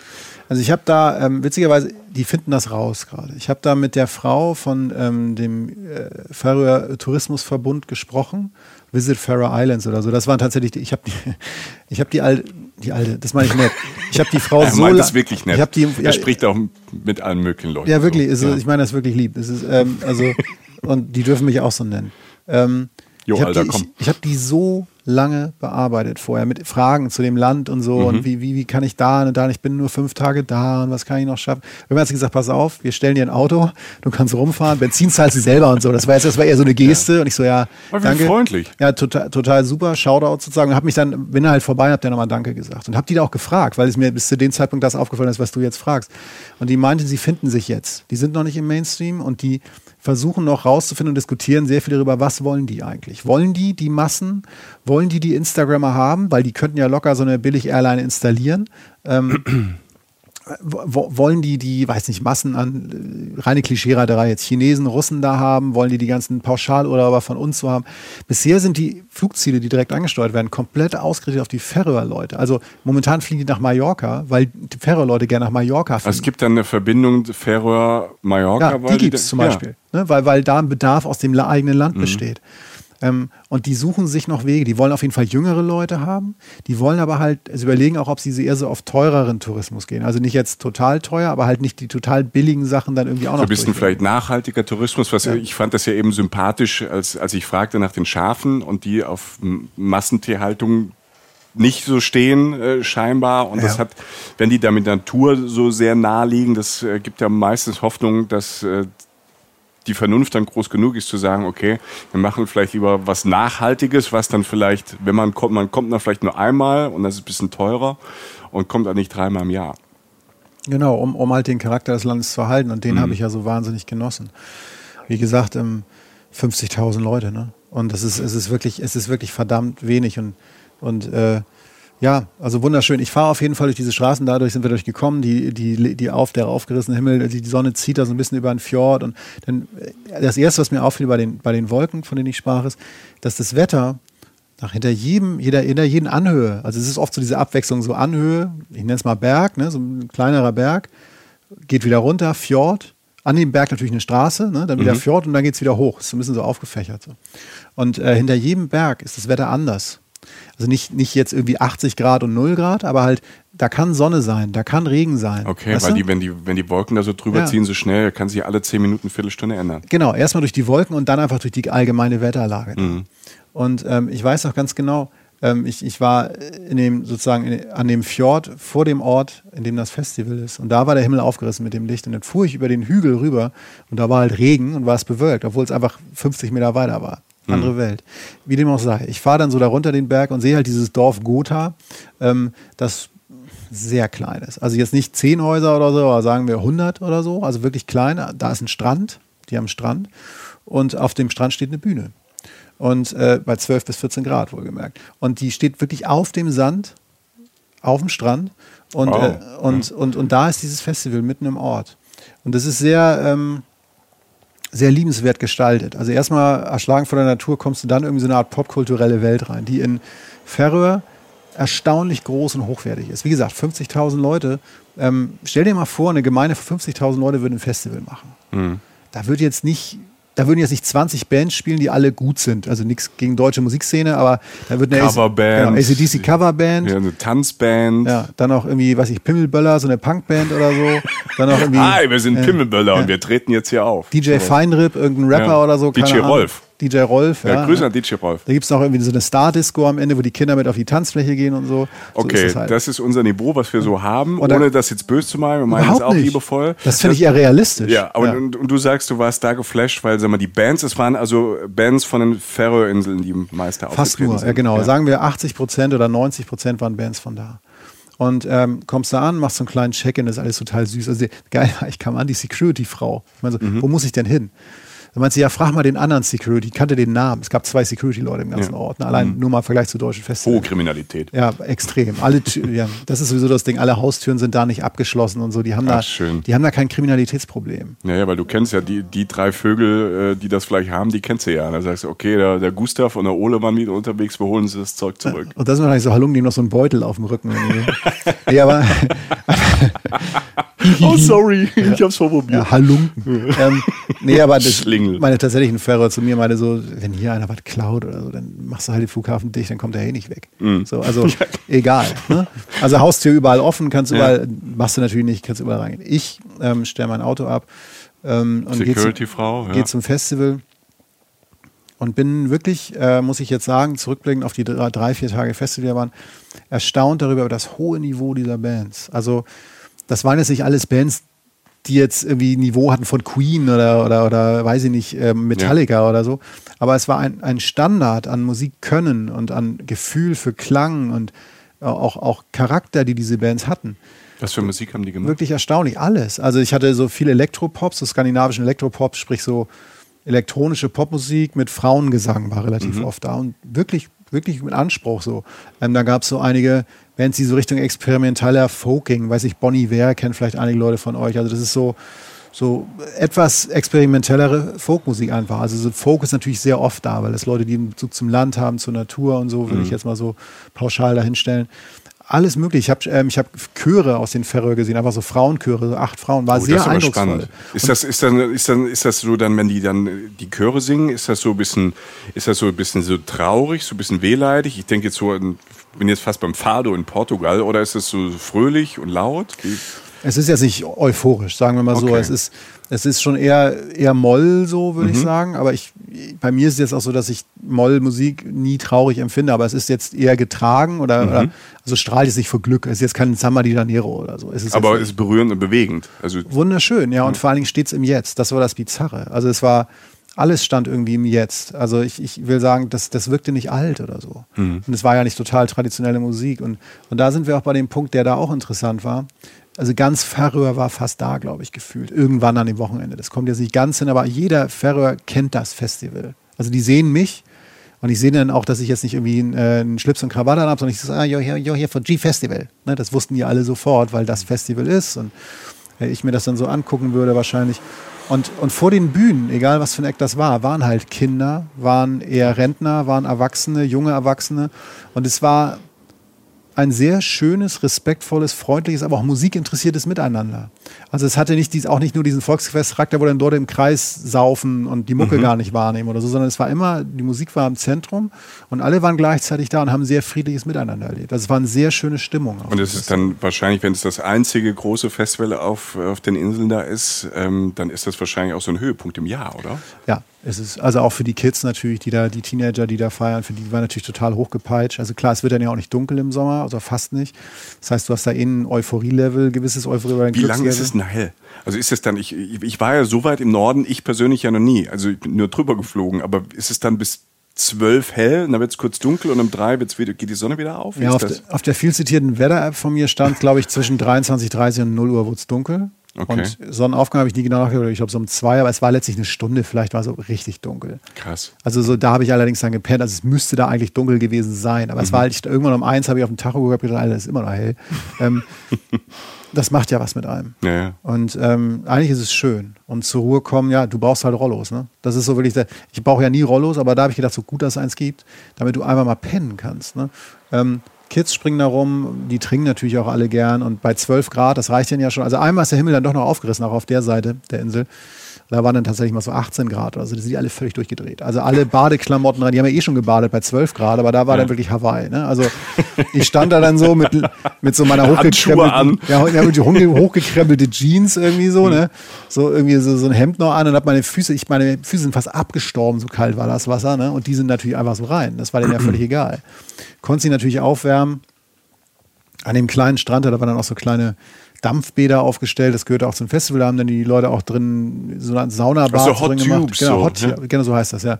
Also ich habe da, ähm, witzigerweise, die finden das raus gerade. Ich habe da mit der Frau von ähm, dem äh, Färöer Tourismusverbund gesprochen. Visit Faroe Islands oder so. Das waren tatsächlich, die, ich habe die, ich habe die alte, die alte, das meine ich nett. Ich habe die Frau
Er
so
meint
la-
das wirklich nett.
Ich habe die,
er spricht auch mit allen möglichen Leuten.
Ja, wirklich.
So.
Ist, Ich meine das wirklich lieb. Es ist, ähm, also, und die dürfen mich auch so nennen. Ähm,
Jo,
ich habe
Alter,
die,
komm.
ich, ich hab die so lange bearbeitet vorher mit Fragen zu dem Land und so
Mhm.
und wie, wie, wie kann ich da und da, und ich bin nur fünf Tage da und was kann ich noch schaffen. Irgendwann hat sie gesagt, pass auf, wir stellen dir ein Auto, du kannst rumfahren, Benzin zahlst du selber und so. Das war jetzt, das war eher so eine Geste und ich so, ja,
Aber
danke.
freundlich.
Ja, total, total super, Shoutout sozusagen. Und hab mich dann, bin halt vorbei, hab dann nochmal Danke gesagt. Und hab die da auch gefragt, weil es mir bis zu dem Zeitpunkt das aufgefallen ist, was du jetzt fragst. Und die meinten, sie finden sich jetzt. Die sind noch nicht im Mainstream und die versuchen noch rauszufinden und diskutieren sehr viel darüber, was wollen die eigentlich? Wollen die die Massen? Wollen die die Instagrammer haben, weil die könnten ja locker so eine Billig-Airline installieren. Ähm, wollen die die, weiß nicht, Massen an äh, reine Klischeeraderei jetzt Chinesen, Russen da haben? Wollen die die ganzen Pauschalurlauber von uns so haben? Bisher sind die Flugziele, die direkt angesteuert werden, komplett ausgerichtet auf die Färöer-Leute. Also momentan fliegen die nach Mallorca, weil die Färöer-Leute gerne nach Mallorca fliegen.
Also es gibt dann eine Verbindung Färöer-Mallorca.
Ja, die gibt es zum
ja.
Beispiel, ne? weil, weil da ein Bedarf aus dem eigenen Land
Mhm.
besteht. Ähm, und die suchen sich noch Wege. Die wollen auf jeden Fall jüngere Leute haben. Die wollen aber halt, also überlegen auch, ob sie eher so auf teureren Tourismus gehen. Also nicht jetzt total teuer, aber halt nicht die total billigen Sachen dann irgendwie auch
So
noch
ein bisschen vielleicht nachhaltiger Tourismus. Was Ich fand das ja eben sympathisch, als, als ich fragte nach den Schafen und die auf Massentierhaltung nicht so stehen äh, scheinbar und das
Ja.
hat, wenn die da mit Natur so sehr nahe liegen, das äh, gibt ja meistens Hoffnung, dass äh, die Vernunft dann groß genug ist zu sagen, okay, wir machen vielleicht lieber was Nachhaltiges, was dann vielleicht, wenn man kommt, man kommt dann vielleicht nur einmal und das ist ein bisschen teurer und kommt dann nicht dreimal im Jahr.
Genau, um, um halt den Charakter des Landes zu erhalten. Und den
Mhm.
habe ich ja so wahnsinnig genossen. Wie gesagt, ähm, 50.000 Leute, ne? Und das ist, es ist wirklich, es ist wirklich verdammt wenig und, und äh, ja, also wunderschön. Ich fahre auf jeden Fall durch diese Straßen, dadurch sind wir durchgekommen, die, die, die auf, der aufgerissene Himmel, die, die Sonne zieht da so ein bisschen über den Fjord und dann, äh, das erste, was mir auffiel bei den, bei den Wolken, von denen ich sprach, ist, dass das Wetter nach hinter jedem, jeder, hinter jeden Anhöhe, also es ist oft so diese Abwechslung, so Anhöhe, ich nenne es mal Berg, ne, so ein kleinerer Berg, geht wieder runter, Fjord, an dem Berg natürlich eine Straße, ne, dann wieder Fjord und dann geht es wieder hoch. Ist so ein bisschen so aufgefächert. So. Und äh, hinter jedem Berg ist das Wetter anders. Also nicht, nicht jetzt irgendwie 80 Grad und 0 Grad, aber halt, da kann Sonne sein, da kann Regen sein.
Okay,
Weißt
weil
du?
die, wenn die, wenn die Wolken da so drüber
Ja.
ziehen, so schnell, kann sich alle zehn Minuten, Viertelstunde ändern.
Genau, erstmal durch die Wolken und dann einfach durch die allgemeine Wetterlage.
Mhm.
Und ähm, ich weiß auch ganz genau, ähm, ich, ich war in dem sozusagen in, an dem Fjord vor dem Ort, in dem das Festival ist. Und da war der Himmel aufgerissen mit dem Licht. Und dann fuhr ich über den Hügel rüber und da war halt Regen und war es bewölkt, obwohl es einfach 50 Meter weiter war. Andere Welt. Wie dem auch sei. Ich fahre dann so da runter den Berg und sehe halt dieses Dorf Gotha, ähm, das sehr klein ist. Also jetzt nicht zehn Häuser oder so, aber sagen wir 100 oder so. Also wirklich klein. Da ist ein Strand, die haben einen Strand. Und auf dem Strand steht eine Bühne. Und äh, bei 12 bis 14 Grad wohlgemerkt. Und die steht wirklich auf dem Sand, auf dem Strand. Und,
Wow.
äh, und, und, und da ist dieses Festival mitten im Ort. Und das ist sehr, ähm, sehr liebenswert gestaltet. Also erstmal erschlagen von der Natur kommst du dann irgendwie so eine Art popkulturelle Welt rein, die in Färöer erstaunlich groß und hochwertig ist. Wie gesagt, 50.000 Leute. Ähm, stell dir mal vor, eine Gemeinde von 50.000 Leute würde ein Festival machen. Da wird jetzt nicht, da würden jetzt nicht 20 Bands spielen, die alle gut sind. Also nichts gegen deutsche Musikszene, aber da wird eine
Coverband.
genau, ACDC Coverband.
Ja, eine Tanzband.
Ja, dann auch irgendwie, weiß ich, Pimmelböller, so eine Punkband oder so. Dann auch irgendwie.
Hi, wir sind
äh,
Pimmelböller
ja.
und wir treten jetzt hier auf.
DJ Feinrip, irgendein Rapper
Ja.
oder so.
DJ
Ahnung.
Rolf.
DJ Rolf, ja.
Ja, Grüße an DJ Rolf.
Da gibt es noch irgendwie so eine Star-Disco am Ende, wo die Kinder mit auf die Tanzfläche gehen und so. so
Okay,
ist halt.
das ist unser Niveau, was wir so haben,
Und da-
ohne das jetzt böse zu meinen. Wir meinen es auch
nicht.
liebevoll.
Das finde ich eher realistisch.
Ja, aber Und, und du sagst, du warst da geflasht, weil sag mal, die Bands, es waren also Bands von den Färöerinseln, die meist da
Fast nur,
sind.
ja genau. Sagen wir 80 Prozent oder 90 Prozent waren Bands von da. Und ähm, kommst da an, machst so einen kleinen Check-in, das ist alles total süß. Also geil, ich kam an, die Security-Frau. Ich meine so,
Mhm.
wo muss ich denn hin? Da meinte sie, ja, frag mal den anderen Security, ich kannte den Namen. Es gab zwei Security-Leute im ganzen
Ja.
Ort. Ne? Allein nur mal im Vergleich zu deutschen
Hohe
Festivals.
Kriminalität.
Ja, extrem. Alle, ja, das ist sowieso das Ding. Alle Haustüren sind da nicht abgeschlossen und so. Die haben
Ach,
da,
schön.
die haben da kein Kriminalitätsproblem.
Ja, ja, weil du kennst ja die, die drei Vögel, äh, die das vielleicht haben, die kennst du ja. Da sagst du, okay, der, der Gustav und der Ole waren wieder unterwegs, wir holen sie das Zeug zurück.
Und das sind wahrscheinlich so Halungen, die noch so einen Beutel auf dem Rücken. ja, aber
oh, sorry, ich hab's vorprobiert.
ja, Halunken. ähm, nee, aber das,
Schlingel.
meine tatsächlichen Fahrer zu mir meinte so, wenn hier einer was klaut oder so, dann machst du halt den Flughafen dicht, dann kommt er eh nicht weg.
Mhm.
So, also egal. Ne? Also Haustür überall offen, kannst überall, machst du natürlich nicht, kannst überall reingehen. Ich ähm, stelle mein Auto ab ähm, und gehe zum,
Security-Frau, ja.
geh zum Festival und bin wirklich, äh, muss ich jetzt sagen, zurückblickend auf die drei, vier Tage Festival, die waren, erstaunt darüber, über das hohe Niveau dieser Bands. Also das waren jetzt nicht alles Bands, die jetzt irgendwie Niveau hatten von Queen oder, oder, oder weiß ich nicht, ähm, Metallica oder so. Aber es war ein, ein Standard an Musikkönnen und an Gefühl für Klang und auch, auch Charakter, die diese Bands hatten.
Was für Musik haben die gemacht?
Wirklich erstaunlich, alles. Also ich hatte so viele Elektropops, so skandinavischen Elektropops, sprich so elektronische Popmusik mit Frauengesang war relativ oft da und wirklich wirklich mit Anspruch so. Ähm, da gab es so einige Bands, die so Richtung experimenteller Folking, weiß ich, Bonnie Ware kennen vielleicht einige Leute von euch. Also das ist so, so etwas experimentellere Folkmusik einfach. Also so Folk ist natürlich sehr oft da, weil das Leute, die einen Bezug zum Land haben, zur Natur und so, würde
Mhm.
ich jetzt mal so pauschal dahinstellen. Alles möglich. Ich habe ähm, ich hab Chöre aus den Färöer gesehen, einfach so Frauenchöre, so acht Frauen. War
Oh,
sehr
das ist
eindrucksvoll.
spannend. Ist das, ist, dann, ist, dann, ist das so dann, wenn die dann die Chöre singen, ist das so ein bisschen, ist das so ein bisschen so traurig, so ein bisschen wehleidig? Ich denke jetzt so, an- bin jetzt fast beim Fado in Portugal, oder ist es so fröhlich und laut? Wie-
Es ist jetzt nicht euphorisch, sagen wir mal so.
Okay.
Es ist, es ist schon eher, eher Moll, so würde ich sagen. Aber ich, bei mir ist es jetzt auch so, dass ich Mollmusik nie traurig empfinde. Aber es ist jetzt eher getragen oder, oder also strahlt es sich vor Glück. Es ist jetzt kein Samba di Janeiro oder so. Es
Aber es ist berührend und bewegend. Also
wunderschön, ja. Und vor allen Dingen steht es im Jetzt. Das war das Bizarre. Also es war, alles stand irgendwie im Jetzt. Also ich, ich will sagen, das, das wirkte nicht alt oder so. Und es war ja nicht total traditionelle Musik. Und, und da sind wir auch bei dem Punkt, der da auch interessant war. Also ganz Färöer war fast da, glaube ich, gefühlt. Irgendwann an dem Wochenende. Das kommt jetzt nicht ganz hin, aber jeder Färöer kennt das Festival. Also die sehen mich und ich sehe dann auch, dass ich jetzt nicht irgendwie einen, äh, einen Schlips und Krawatte habe, sondern ich sage, ah, jo, hier, jo, hier für G-Festival. Ne, das wussten die alle sofort, weil das Festival ist und äh, ich mir das dann so angucken würde wahrscheinlich. Und, und vor den Bühnen, egal was für ein Eck das war, waren halt Kinder, waren eher Rentner, waren Erwachsene, junge Erwachsene. Und es war ein sehr schönes, respektvolles, freundliches, aber auch musikinteressiertes Miteinander. Also es hatte nicht dies, auch nicht nur diesen Volksfestcharakter, wo dann dort im Kreis saufen und die Mucke gar nicht wahrnehmen oder so, sondern es war immer, die Musik war im Zentrum und alle waren gleichzeitig da und haben sehr friedliches Miteinander erlebt. Also es war eine sehr schöne Stimmung.
Und es ist dann wahrscheinlich, wenn es das einzige große Festival auf, auf den Inseln da ist, ähm, dann ist das wahrscheinlich auch so ein Höhepunkt im Jahr, oder?
Ja, es ist also auch für die Kids natürlich, die da, die Teenager, die da feiern, für die war natürlich total hochgepeitscht. Also klar, es wird dann ja auch nicht dunkel im Sommer, also fast nicht. Das heißt, du hast da eh ein Euphorie-Level, gewisses Euphorie ein
Wie lange ist es denn hell? Also ist es dann, ich, ich war ja so weit im Norden, ich persönlich ja noch nie. Also ich bin nur drüber geflogen, aber ist es dann bis zwölf hell, und dann wird es kurz dunkel und um drei wird's wieder, geht die Sonne wieder auf? Wie
Ja, auf, de, auf der viel zitierten Wetter-App von mir stand, glaube ich, zwischen 23.30 und 0 Uhr wurde es dunkel.
Okay.
Und Sonnenaufgang habe ich nie genau nachgedacht, ich glaube so um zwei, aber es war letztlich eine Stunde, vielleicht war es so richtig dunkel.
Krass.
Also so, da habe ich allerdings dann gepennt, also es müsste da eigentlich dunkel gewesen sein. Aber es war halt, irgendwann um eins habe ich auf den Tacho geguckt, gedacht, Alter, das ist immer noch hell. ähm, das macht ja was mit einem.
Ja, ja.
Und ähm, eigentlich ist es schön. Und zur Ruhe kommen, ja, du brauchst halt Rollos. Ne? Das ist so wirklich, der, ich brauche ja nie Rollos, aber da habe ich gedacht, so gut, dass es eins gibt, damit du einfach mal pennen kannst. Ne? Ähm, Kids springen da rum, die trinken natürlich auch alle gern. Und bei 12 Grad, das reicht denen ja schon. Also einmal ist der Himmel dann doch noch aufgerissen, auch auf der Seite der Insel. Da waren dann tatsächlich mal so 18 Grad oder so. Da sind die alle völlig durchgedreht. Also alle Badeklamotten rein. Die haben ja eh schon gebadet bei 12 Grad, aber da war dann wirklich Hawaii. Ne? Also ich stand da dann so mit, mit so meiner hochgekrempelten, ja, ja, hochgekrempelte Jeans irgendwie so, ne? So irgendwie so, so ein Hemd noch an und hab meine Füße, ich meine Füße sind fast abgestorben, so kalt war das Wasser, ne? Und die sind natürlich einfach so rein. Das war denen ja völlig egal. Konnte sie natürlich aufwärmen. An dem kleinen Strand, da waren dann auch so kleine Dampfbäder aufgestellt. Das gehörte auch zum Festival. Da haben dann die Leute auch drin so eine Saunabad
Ach so, Hot
drin gemacht.
Tubes
Genau,
so,
Hot,
ne?
genau so heißt das, ja.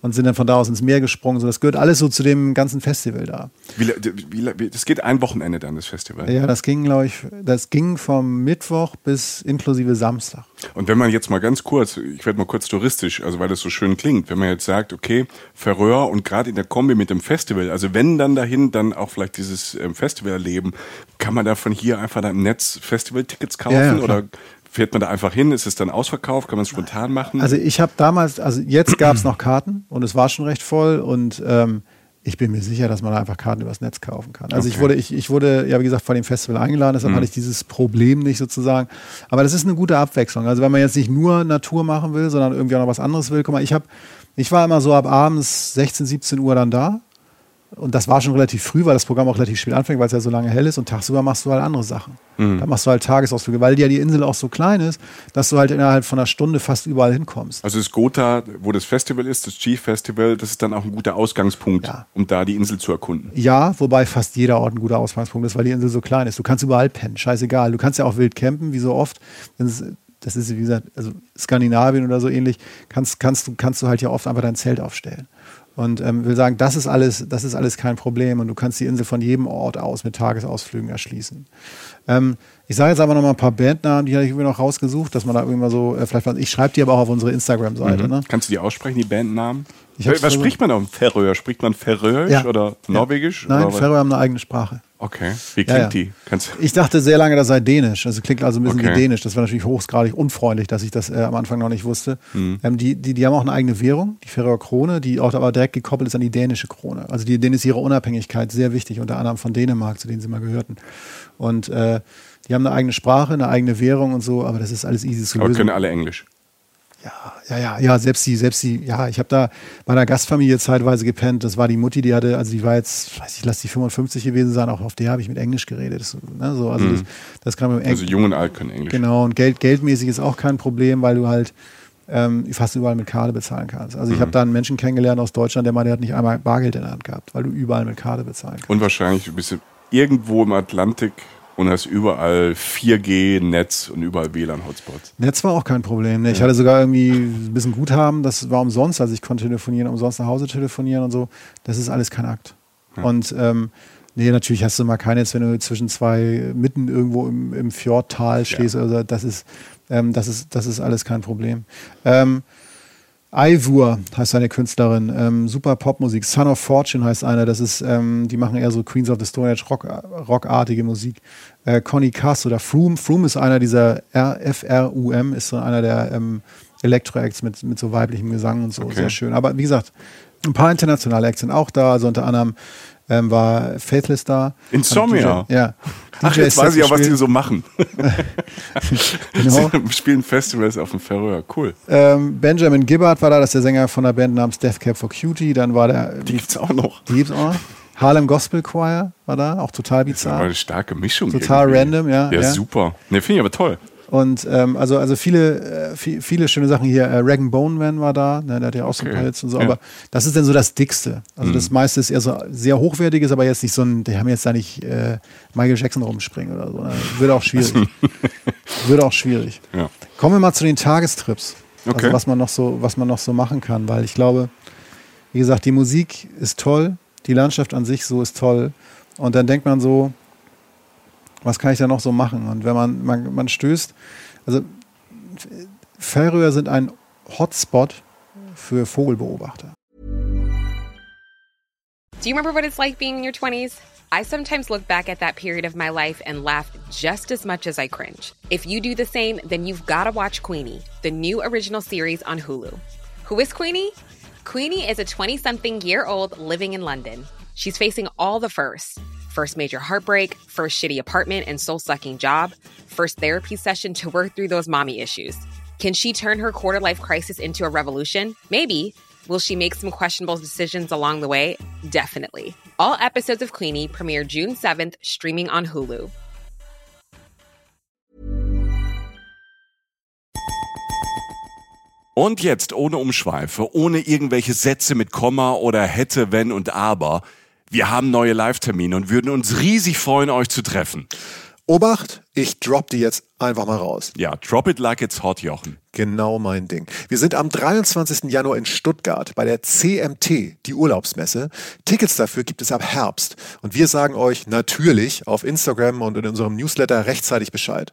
Und sind dann von da aus ins Meer gesprungen. So, das gehört alles so zu dem ganzen Festival da.
Wie, wie, das geht ein Wochenende dann, das Festival.
Ja, das ging, glaube ich, das ging vom Mittwoch bis inklusive Samstag.
Und wenn man jetzt mal ganz kurz, ich werde mal kurz touristisch, also weil das so schön klingt, wenn man jetzt sagt, okay, Färöer und gerade in der Kombi mit dem Festival, also wenn dann dahin dann auch vielleicht dieses ähm, Festival erleben, kann man da von hier einfach dann im Netz Festival-Tickets kaufen
Ja, ja,
oder fährt man da einfach hin? Ist es dann ausverkauft? Kann man es spontan machen?
Also ich habe damals, also jetzt gab es noch Karten und es war schon recht voll und ähm, ich bin mir sicher, dass man da einfach Karten übers Netz kaufen kann. Also ich
Okay.
wurde, ich, ich wurde, ja wie gesagt, vor dem Festival eingeladen, deshalb hatte ich dieses Problem nicht sozusagen. Aber das ist eine gute Abwechslung. Also wenn man jetzt nicht nur Natur machen will, sondern irgendwie auch noch was anderes will. Guck mal, ich habe, ich war immer so ab abends 16, 17 Uhr dann da. Und das war schon relativ früh, weil das Programm auch relativ spät anfängt, weil es ja so lange hell ist. Und tagsüber machst du halt andere Sachen. Da machst du halt Tagesausflüge, weil ja die Insel auch so klein ist, dass du halt innerhalb von einer Stunde fast überall hinkommst.
Also das Gotha, wo das Festival ist, das G-Festival, das ist dann auch ein guter Ausgangspunkt,
Ja.
um da die Insel zu erkunden.
Ja, wobei fast jeder Ort ein guter Ausgangspunkt ist, weil die Insel so klein ist. Du kannst überall pennen, scheißegal. Du kannst ja auch wild campen, wie so oft. Das ist, das ist wie gesagt, also Skandinavien oder so ähnlich, kannst, kannst, du, kannst du halt ja oft einfach dein Zelt aufstellen. Und ähm, will sagen, das ist alles, das ist alles kein Problem und du kannst die Insel von jedem Ort aus mit Tagesausflügen erschließen. Ähm, ich sage jetzt aber noch mal ein paar Bandnamen, die habe ich irgendwie noch rausgesucht, dass man da irgendwie mal so, äh, vielleicht, ich schreibe die aber auch auf unsere Instagram-Seite. Ne?
Kannst du die aussprechen, die Bandnamen? Was
versucht.
spricht man auf Färöer? Spricht man Färöisch
Ja.
oder Norwegisch?
Nein,
oder?
Färöer haben eine eigene Sprache.
Okay. Wie klingt
Ja, ja.
die? Kannst
Ich dachte sehr lange, das sei Dänisch. Also klingt also ein bisschen
Okay.
wie Dänisch. Das war natürlich hochgradig unfreundlich, dass ich das äh, am Anfang noch nicht wusste.
Mhm.
Ähm, die, die, die haben auch eine eigene Währung, die Färöer Krone, die auch aber direkt gekoppelt ist an die dänische Krone. Also die, denen ist ihre Unabhängigkeit sehr wichtig, unter anderem von Dänemark, zu denen sie mal gehörten. Und äh, die haben eine eigene Sprache, eine eigene Währung und so, aber das ist alles easy zu
aber
lösen.
können alle Englisch.
Ja, ja, ja, ja, selbst die, selbst die, ja, ich habe da bei einer Gastfamilie zeitweise gepennt. Das war die Mutti, die hatte, also die war jetzt, weiß ich, lass die 55 gewesen sein, auch auf der habe ich mit Englisch geredet. Das, ne, so, also das, das kann man
Also jung und alt können Englisch.
Genau, und Geld, geldmäßig ist auch kein Problem, weil du halt ähm, fast überall mit Karte bezahlen kannst. Also ich habe da einen Menschen kennengelernt aus Deutschland, der meinte, der hat nicht einmal Bargeld in der Hand gehabt, weil du überall mit Karte bezahlen kannst.
Und wahrscheinlich du bist irgendwo im Atlantik und hast überall 4G-Netz und überall WLAN-Hotspots.
Netz war auch kein Problem. Ne? Ich hatte sogar irgendwie ein bisschen Guthaben, das war umsonst, also ich konnte telefonieren, umsonst nach Hause telefonieren und so. Das ist alles kein Akt. Und ähm, nee, natürlich hast du mal kein Netz, wenn du zwischen zwei mitten irgendwo im, im Fjordtal stehst. Also das ist, ähm, das ist, das ist alles kein Problem. Ähm, Ivor heißt eine Künstlerin, ähm, super Popmusik. Son of Fortune heißt einer, das ist, ähm, die machen eher so Queens of the Stone Age Rock, rockartige Musik. Äh, Connie Cass oder Froome, Froome ist einer dieser R, F-R-U-M, ist so einer der ähm, Electro-Acts mit, mit so weiblichem Gesang und so,
Okay.
sehr schön. Aber wie gesagt, ein paar internationale Acts sind auch da, also unter anderem ähm, war Faithless da.
Insomnia?
DJ, ja.
Ach,
DJ
jetzt weiß ich auch, was die so machen.
Genau.
Sie spielen Festivals auf dem Färöer. Cool.
Ähm, Benjamin Gibbard war da, das ist der Sänger von einer Band namens Death Cab for Cutie. Dann war der,
Die gibt's auch noch.
die gibt's auch noch. Harlem Gospel Choir war da, auch total
Das ist aber
bizarr.
eine starke Mischung.
Total
irgendwie.
random, ja,
Ja,
ja.
super. Ne, finde ich aber toll.
Und ähm, also, also viele, äh, viel, viele schöne Sachen hier. Äh, Rag Bone Man war da, ne, der hat ja auch so ein
Okay.
paar Hits und so.
Ja. Mhm.
Aber das ist dann so das Dickste. Also das meiste ist eher so sehr hochwertiges, aber jetzt nicht so ein, die haben jetzt da nicht äh, Michael Jackson rumspringen oder so. Ne? Würde auch schwierig. Würde auch schwierig.
Ja.
Kommen wir mal zu den Tagestrips.
Okay.
Also was man noch so, was man noch so machen kann, weil ich glaube, wie gesagt, die Musik ist toll, die Landschaft an sich so ist toll. Und dann denkt man so, was kann ich da noch so machen? Und wenn man, man, man stößt, also Färöer sind ein Hotspot für Vogelbeobachter.
Do you remember what it's like being in your 20s? I sometimes look back at that period of my life and laugh just as much as I cringe. If you do the same, then you've got to watch Queenie, the new original series on Hulu. Who is Queenie? Queenie is a 20 something year old living in London. She's facing all the firsts first major heartbreak, first shitty apartment and soul sucking job, first therapy session to work through those mommy issues. Can she turn her quarter life crisis into a revolution? Maybe. Will she make some questionable decisions along the way? Definitely. All episodes of Queenie premiere June 7th, streaming on Hulu.
Und jetzt ohne Umschweife, ohne irgendwelche Sätze mit Komma oder hätte, wenn und aber. Wir haben neue Live-Termine und würden uns riesig freuen, euch zu treffen.
Obacht, ich drop die jetzt einfach mal raus.
Ja, drop it like it's hot, Jochen.
Genau mein Ding. Wir sind am 23. Januar in Stuttgart bei der CMT, die Urlaubsmesse. Tickets dafür gibt es ab Herbst. Und wir sagen euch natürlich auf Instagram und in unserem Newsletter rechtzeitig Bescheid.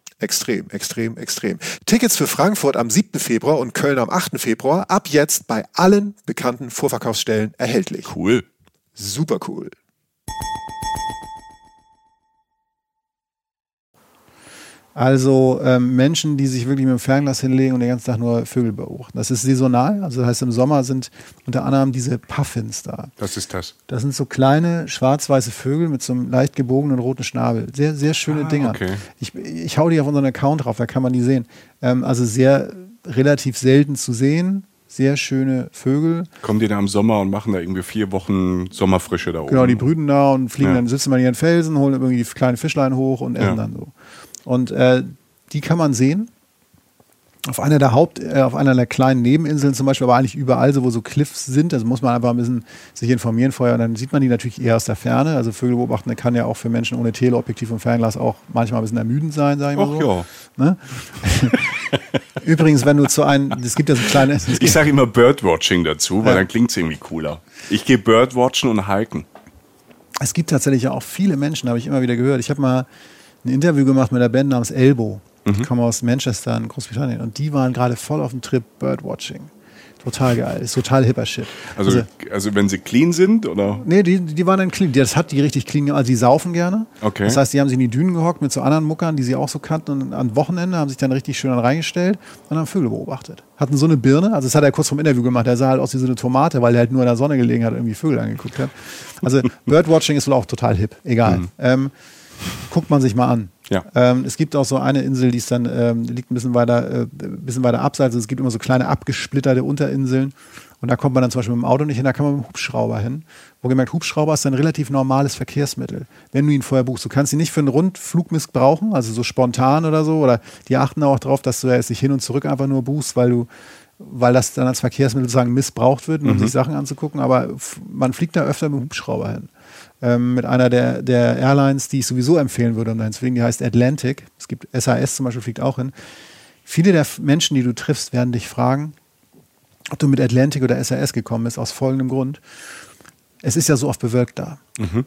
Extrem, extrem, extrem. Tickets für Frankfurt am 7. Februar und Köln am 8. Februar ab jetzt bei allen bekannten Vorverkaufsstellen erhältlich.
Cool.
Super cool. Also ähm, Menschen, die sich wirklich mit dem Fernglas hinlegen und den ganzen Tag nur Vögel beobachten. Das ist saisonal. Also das heißt, im Sommer sind unter anderem diese Puffins da.
Was ist das?
Das sind so kleine schwarz-weiße Vögel mit so einem leicht gebogenen roten Schnabel. Sehr, sehr schöne
Ah,
Dinger.
okay.
Ich, ich hau die auf unseren Account drauf, da kann man die sehen. Ähm, also sehr relativ selten zu sehen. Sehr schöne Vögel.
Kommen die da im Sommer und machen da irgendwie vier Wochen Sommerfrische da oben?
Genau, die brüten da und fliegen
Ja.
dann, sitzen mal in ihren Felsen, holen irgendwie die kleinen Fischlein hoch und essen
Ja.
dann so. Und äh, die kann man sehen. auf einer der Haupt, äh, auf einer der kleinen Nebeninseln zum Beispiel, aber eigentlich überall, so wo so Cliffs sind, also muss man einfach ein bisschen sich informieren vorher und dann sieht man die natürlich eher aus der Ferne. Also Vögel beobachten kann ja auch für Menschen ohne Teleobjektiv und Fernglas auch manchmal ein bisschen ermüdend sein, sage ich mal
Ach
so.
ja.
Ne? Übrigens, wenn du zu einem, es gibt ja so kleine,
Ich sage immer Birdwatching dazu, weil
Ja.
dann klingt es irgendwie cooler. Ich gehe Birdwatchen und hiken.
es gibt tatsächlich ja auch viele Menschen, habe ich immer wieder gehört. Ich habe mal ein Interview gemacht mit einer Band namens Elbow.
Mhm.
Die kommen aus Manchester in Großbritannien und die waren gerade voll auf dem Trip Birdwatching. Total geil, ist total hipper Shit.
Also, also wenn sie clean sind oder?
Nee, die, die waren dann clean. Das hat die richtig clean gemacht. Also die saufen gerne.
Okay.
Das heißt, die haben sich in die Dünen gehockt mit so anderen Muckern, die sie auch so kannten. Und am Wochenende haben sich dann richtig schön reingestellt und haben Vögel beobachtet. Hatten so eine Birne. Also das hat er kurz vom Interview gemacht. Der sah halt aus wie so eine Tomate, weil er halt nur in der Sonne gelegen hat und irgendwie Vögel angeguckt hat. Also Birdwatching ist wohl auch total hip. Egal. Ähm, guckt man sich mal an.
Ja.
Ähm, es gibt auch so eine Insel, die ist dann ähm, liegt ein bisschen weiter, äh, bisschen weiter abseits. Also es gibt immer so kleine abgesplitterte Unterinseln. Und da kommt man dann zum Beispiel mit dem Auto nicht hin, da kann man mit dem Hubschrauber hin. Wohlgemerkt, Hubschrauber ist ein relativ normales Verkehrsmittel, wenn du ihn vorher buchst. Du kannst ihn nicht für einen Rundflug missbrauchen, also so spontan oder so. Oder die achten auch darauf, dass du ja jetzt nicht hin und zurück einfach nur buchst, weil du weil das dann als Verkehrsmittel sozusagen missbraucht wird, um sich Sachen anzugucken. Aber man fliegt da öfter mit dem Hubschrauber hin. Ähm, mit einer der, der Airlines, die ich sowieso empfehlen würde, um dahin zu fliegen, die heißt Atlantic. Es gibt SAS zum Beispiel, fliegt auch hin. Viele der Menschen, die du triffst, werden dich fragen, ob du mit Atlantic oder SAS gekommen bist, aus folgendem Grund. Es ist ja so oft bewölkt da.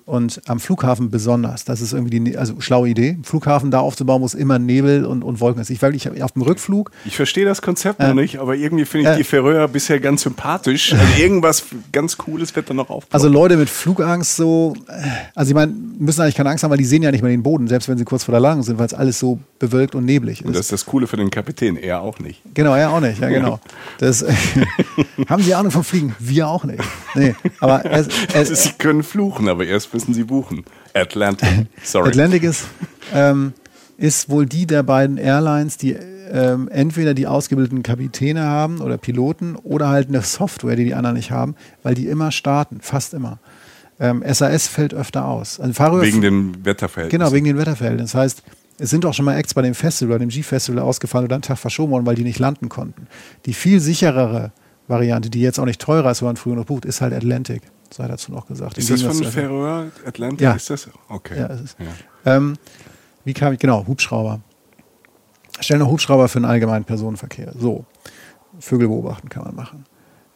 Und am Flughafen besonders. Das ist irgendwie die, Ne- also schlaue Idee. Flughafen da aufzubauen, wo es immer Nebel und, und Wolken ist. Ich, weil ich auf dem Rückflug,
Ich verstehe das Konzept
Äh.
noch nicht, aber irgendwie finde ich
Äh.
die Färöer bisher ganz sympathisch. Also irgendwas ganz Cooles wird da noch aufbauen.
also Leute mit Flugangst so, äh, also ich meine, müssen eigentlich keine Angst haben, weil die sehen ja nicht mehr den Boden, selbst wenn sie kurz vor der Landung sind, weil es alles so bewölkt und neblig ist.
und das ist das Coole für den Kapitän, er auch nicht.
Genau, er auch nicht, ja genau. Das haben Sie Ahnung vom Fliegen? Wir auch nicht. Nee, aber es, es,
Also, sie können fluchen, aber erst müssen sie buchen. Atlantic. Sorry.
Atlantic ist, ähm, ist wohl die der beiden Airlines, die ähm, entweder die ausgebildeten Kapitäne haben oder Piloten oder halt eine Software, die die anderen nicht haben, weil die immer starten, fast immer. Ähm, SAS fällt öfter aus. Also
Wegen den Wetterverhältnissen.
Genau, wegen den Wetterverhältnissen. Das heißt, es sind auch schon mal Acts bei dem Festival, dem G-Festival ausgefallen oder einen Tag verschoben worden, weil die nicht landen konnten. Die viel sicherere Variante, die jetzt auch nicht teurer ist, wenn man früher noch bucht, ist halt Atlantic. Sei dazu noch gesagt.
Ist das von Färöer? Atlantic?
Ja.
Ist das? Okay.
Ja, ist,
Ja.
Ähm, wie kam ich, genau, Hubschrauber. Stellen noch Hubschrauber für den allgemeinen Personenverkehr. So, Vögel beobachten kann man machen.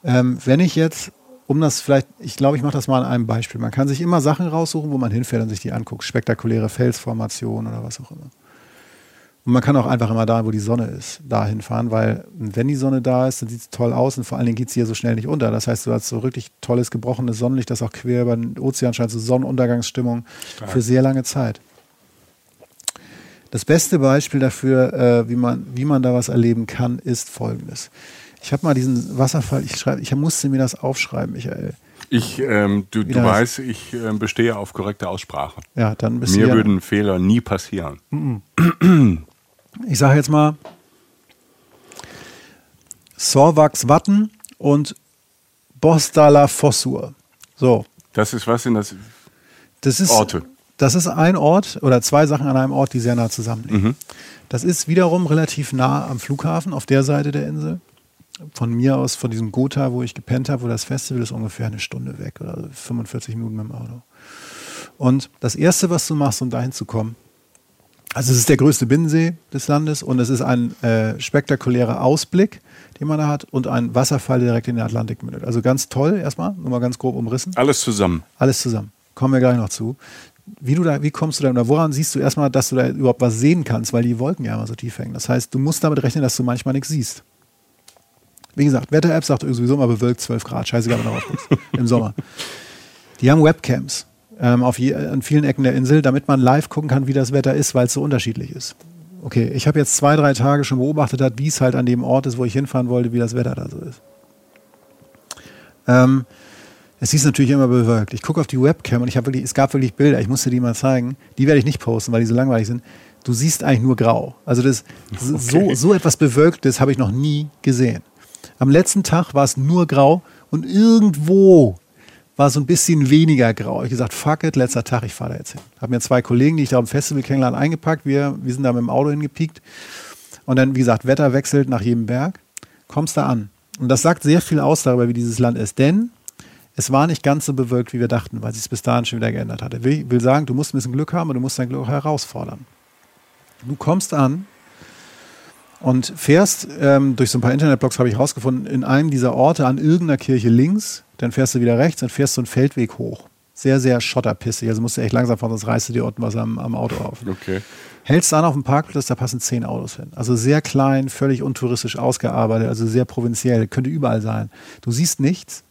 Ähm, wenn ich jetzt, um das vielleicht, ich glaube, ich mache das mal an einem Beispiel. Man kann sich immer Sachen raussuchen, wo man hinfährt und sich die anguckt. Spektakuläre Felsformationen oder was auch immer. Und man kann auch einfach immer da, wo die Sonne ist, da hinfahren, weil wenn die Sonne da ist, dann sieht es toll aus und vor allen Dingen geht es hier so schnell nicht unter. Das heißt, du hast so wirklich tolles, gebrochenes Sonnenlicht, das auch quer über den Ozean scheint, so Sonnenuntergangsstimmung für sehr lange Zeit. Das beste Beispiel dafür, äh, wie, man, wie man da was erleben kann, ist folgendes. Ich habe mal diesen Wasserfall, ich, schreibe, ich musste mir das aufschreiben, Michael.
Ich, ähm, du, du weißt, ich ähm, bestehe auf korrekte Aussprache.
Ja, dann bist
Mir
ja-
würden Fehler nie passieren.
ich sage jetzt mal Sorvax Watten und Bostala Fossur. So,
Das ist was in das.
das ist
Orte.
Das ist ein Ort oder zwei Sachen an einem Ort, die sehr nah zusammenliegen.
Mhm.
Das ist wiederum relativ nah am Flughafen auf der Seite der Insel. Von mir aus, von diesem Gotha, wo ich gepennt habe, wo das Festival ist, ungefähr eine Stunde weg oder 45 Minuten mit dem Auto. Und das Erste, was du machst, um dahin zu kommen, also es ist der größte Binnensee des Landes und es ist ein äh, spektakulärer Ausblick, den man da hat und ein Wasserfall, der direkt in den Atlantik mündet. Also ganz toll erstmal, nur mal ganz grob umrissen.
Alles zusammen.
Alles zusammen. Kommen wir gleich noch zu. Wie, du da, wie kommst du da, oder woran siehst du erstmal, dass du da überhaupt was sehen kannst, weil die Wolken ja immer so tief hängen. Das heißt, du musst damit rechnen, dass du manchmal nichts siehst. Wie gesagt, Wetter-App sagt sowieso immer bewölkt 12 Grad. Scheißegal, wenn du rausguckst. Im Sommer. Die haben Webcams ähm, auf je, an vielen Ecken der Insel, damit man live gucken kann, wie das Wetter ist, weil es so unterschiedlich ist. Okay, ich habe jetzt zwei, drei Tage schon beobachtet, hat, wie es halt an dem Ort ist, wo ich hinfahren wollte, wie das Wetter da so ist. Ähm, es ist natürlich immer bewölkt. Ich gucke auf die Webcam und ich habe wirklich, es gab wirklich Bilder, ich musste die mal zeigen. Die werde ich nicht posten, weil die so langweilig sind. Du siehst eigentlich nur grau. Also das, so, so etwas Bewölktes habe ich noch nie gesehen. Am letzten Tag war es nur grau und irgendwo war so ein bisschen weniger grau. Ich gesagt, fuck it, letzter Tag, ich fahre da jetzt hin. Habe mir zwei Kollegen, die ich da am Festival kennengelernt, eingepackt. Wir, wir sind da mit dem Auto hingepiekt. Und dann, wie gesagt, Wetter wechselt nach jedem Berg, kommst da an. Und das sagt sehr viel aus darüber, wie dieses Land ist. Denn es war nicht ganz so bewölkt, wie wir dachten, weil sich es bis dahin schon wieder geändert hatte. Ich will sagen, du musst ein bisschen Glück haben und du musst dein Glück herausfordern. Du kommst an und fährst ähm, durch so ein paar Internetblogs, habe ich rausgefunden, in einem dieser Orte an irgendeiner Kirche links, dann fährst du wieder rechts und fährst so einen Feldweg hoch. Sehr, sehr schotterpissig. Also musst du echt langsam fahren, sonst reißt du dir unten was am, am Auto auf.
Okay.
Hältst an auf dem Parkplatz, da passen zehn Autos hin. Also sehr klein, völlig untouristisch ausgearbeitet, also sehr provinziell, könnte überall sein. Du siehst nichts,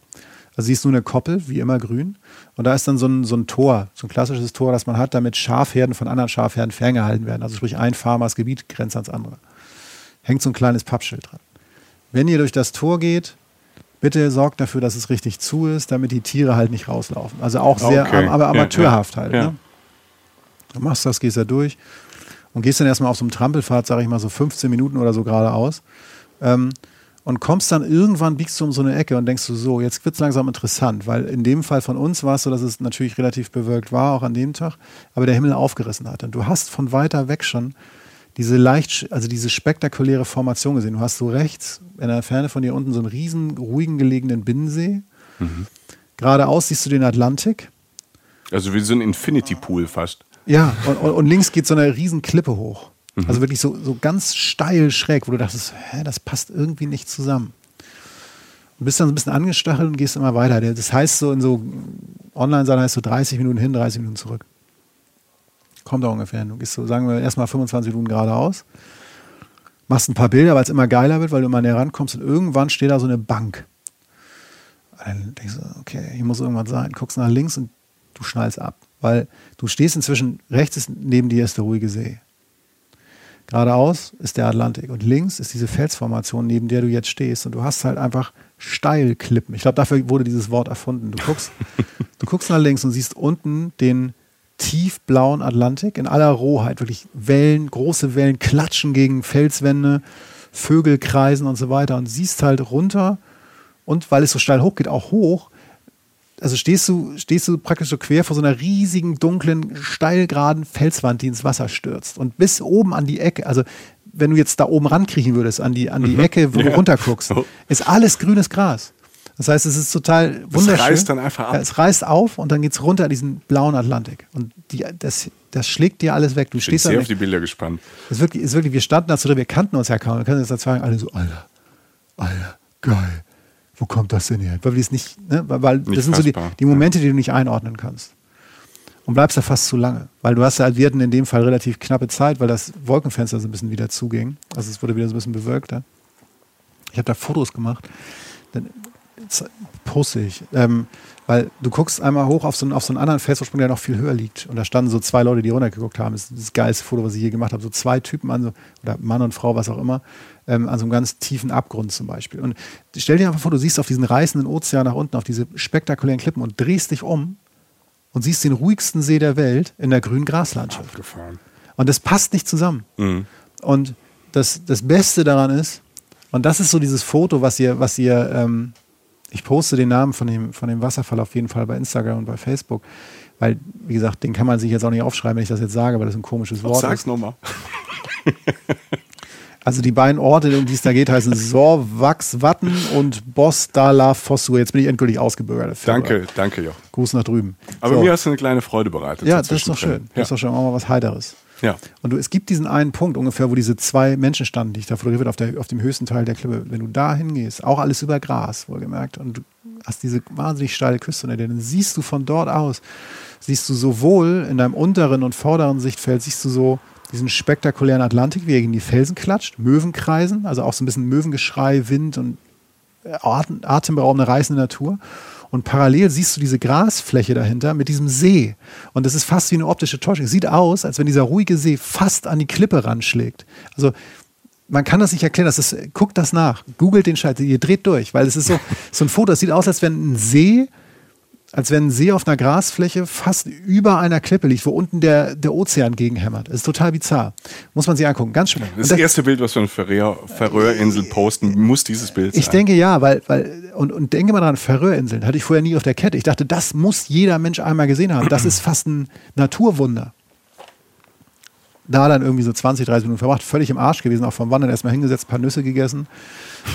also siehst nur eine Koppel, wie immer grün. Und da ist dann so ein, so ein Tor, so ein klassisches Tor, das man hat, damit Schafherden von anderen Schafherden ferngehalten werden. Also sprich, ein Farmers Gebiet grenzt ans andere. Hängt so ein kleines Pappschild dran. Wenn ihr durch das Tor geht, bitte sorgt dafür, dass es richtig zu ist, damit die Tiere halt nicht rauslaufen. Also auch sehr,
Okay.
aber
Ja,
amateurhaft
ja,
halt.
ja.
Ne? Du machst das, gehst da durch und gehst dann erstmal auf so einem Trampelfahrt, sage ich mal, so 15 Minuten oder so geradeaus. Ähm, und kommst dann irgendwann, biegst du um so eine Ecke und denkst du so, jetzt wird es langsam interessant, weil in dem Fall von uns war es so, dass es natürlich relativ bewölkt war, auch an dem Tag, aber der Himmel aufgerissen hat. Und du hast von weiter weg schon diese leicht, also diese spektakuläre Formation gesehen. Du hast so rechts in der Ferne von dir unten so einen riesen, ruhigen gelegenen Binnensee. Geradeaus siehst du den Atlantik.
Also wie so ein Infinity Pool fast.
Ja, und, und, und links geht so eine riesen Klippe hoch. Also wirklich so, so ganz steil schräg, wo du dachtest, hä, das passt irgendwie nicht zusammen. Du bist dann so ein bisschen angestachelt und gehst immer weiter. Das heißt so in so Online-Seiten heißt so 30 Minuten hin, 30 Minuten zurück. Kommt da ungefähr hin. Du gehst so, sagen wir, erstmal 25 Minuten geradeaus, machst ein paar Bilder, weil es immer geiler wird, weil du immer näher rankommst und irgendwann steht da so eine Bank. Dann denkst du, okay, hier muss irgendwas sein. Guckst nach links und du schnallst ab. Weil du stehst inzwischen, rechts ist neben dir ist der ruhige See. Geradeaus ist der Atlantik und links ist diese Felsformation, neben der du jetzt stehst. Und du hast halt einfach Steilklippen. Ich glaube, dafür wurde dieses Wort erfunden. Du guckst, du guckst nach links und siehst unten den tiefblauen Atlantik in aller Rohheit. Wirklich Wellen, große Wellen klatschen gegen Felswände, Vögel kreisen und so weiter. Und siehst halt runter und weil es so steil hoch geht, auch hoch. Also stehst du, stehst du praktisch so quer vor so einer riesigen, dunklen, steilgeraden Felswand, die ins Wasser stürzt. Und bis oben an die Ecke, also wenn du jetzt da oben rankriechen würdest, an die, an die Ecke, wo du
Ja.
runterguckst,
So.
ist alles grünes Gras. Das heißt, es ist total wunderschön.
reißt dann einfach ab.
Ja, es reißt auf und dann geht es runter in diesen blauen Atlantik. Und die, das, das schlägt dir alles weg. Du
Ich bin
stehst da
sehr auf die Bilder gespannt.
es ist wirklich, es ist wirklich, wir standen dazu drin, wir kannten uns ja kaum. Wir können jetzt dazu sagen, alle so, Alter, Alter, geil. Wo kommt das denn her? Weil wir es nicht, ne? weil,
Nicht
das sind so die,
fassbar.
die Momente, die du nicht einordnen kannst. Und bleibst da fast zu lange. Weil du hast ja, wir hatten in dem Fall relativ knappe Zeit, weil das Wolkenfenster so ein bisschen wieder zuging. Also es wurde wieder so ein bisschen bewölkter. Ich habe da Fotos gemacht. Dann ich. Ähm, weil du guckst einmal hoch auf so, einen, auf so einen anderen Felsvorsprung, der noch viel höher liegt. Und da standen so zwei Leute, die runtergeguckt haben. Das ist das geilste Foto, was ich je gemacht habe. So zwei Typen an so, oder Mann und Frau, was auch immer, ähm, an so einem ganz tiefen Abgrund zum Beispiel. Und stell dir einfach vor, du siehst auf diesen reißenden Ozean nach unten, auf diese spektakulären Klippen und drehst dich um und siehst den ruhigsten See der Welt in der grünen Graslandschaft.
Gefahren.
Und das passt nicht zusammen.
Mhm.
Und das, das Beste daran ist, und das ist so dieses Foto, was ihr, was ihr, ähm, ich poste den Namen von dem, von dem Wasserfall auf jeden Fall bei Instagram und bei Facebook, weil, wie gesagt, den kann man sich jetzt auch nicht aufschreiben, wenn ich das jetzt sage, weil das ein komisches Wort
Sag's
ist.
nochmal.
Also die beiden Orte, um die es da geht, heißen Sorwaxwatten und Bosdala Fossur. Jetzt bin ich endgültig ausgebürgert.
Danke, danke, Joch.
Gruß nach drüben.
Aber
So.
mir hast du eine kleine Freude bereitet.
Ja, das ist doch schön.
zwischendrin.
Das ist doch schon auch mal was Heiteres.
Ja.
Und du, es gibt diesen einen Punkt ungefähr, wo diese zwei Menschen standen, die ich da fotografiert auf, der, auf dem höchsten Teil der Klippe. Wenn du da hingehst, auch alles über Gras, wohlgemerkt, und du hast diese wahnsinnig steile Küste unter dann siehst du von dort aus, siehst du sowohl in deinem unteren und vorderen Sichtfeld, siehst du so diesen spektakulären Atlantik, wie er gegen die Felsen klatscht, Möwen kreisen, also auch so ein bisschen Möwengeschrei, Wind und atem- atemberaubende, reißende Natur. Und parallel siehst du diese Grasfläche dahinter mit diesem See. Und das ist fast wie eine optische Täuschung. Es sieht aus, als wenn dieser ruhige See fast an die Klippe ranschlägt. Also man kann das nicht erklären. Das ist, guckt das nach. Googelt den Scheiß. Ihr dreht durch, weil es ist so, so ein Foto. Es sieht aus, als wenn ein See, als wenn ein See auf einer Grasfläche fast über einer Klippe liegt, wo unten der, der Ozean gegenhämmert. Das ist total bizarr. Muss man sich angucken. Ganz schön.
Das, erste Bild, was wir von Färöer- Färöerinsel posten, muss dieses Bild sein.
Ich denke ja, weil, weil und, und denke mal dran, Färöerinseln hatte ich vorher nie auf der Kette. Ich dachte, das muss jeder Mensch einmal gesehen haben. Das ist fast ein Naturwunder. da dann irgendwie so 20, 30 Minuten verbracht, völlig im Arsch gewesen, auch vom Wandern erstmal hingesetzt, ein paar Nüsse gegessen.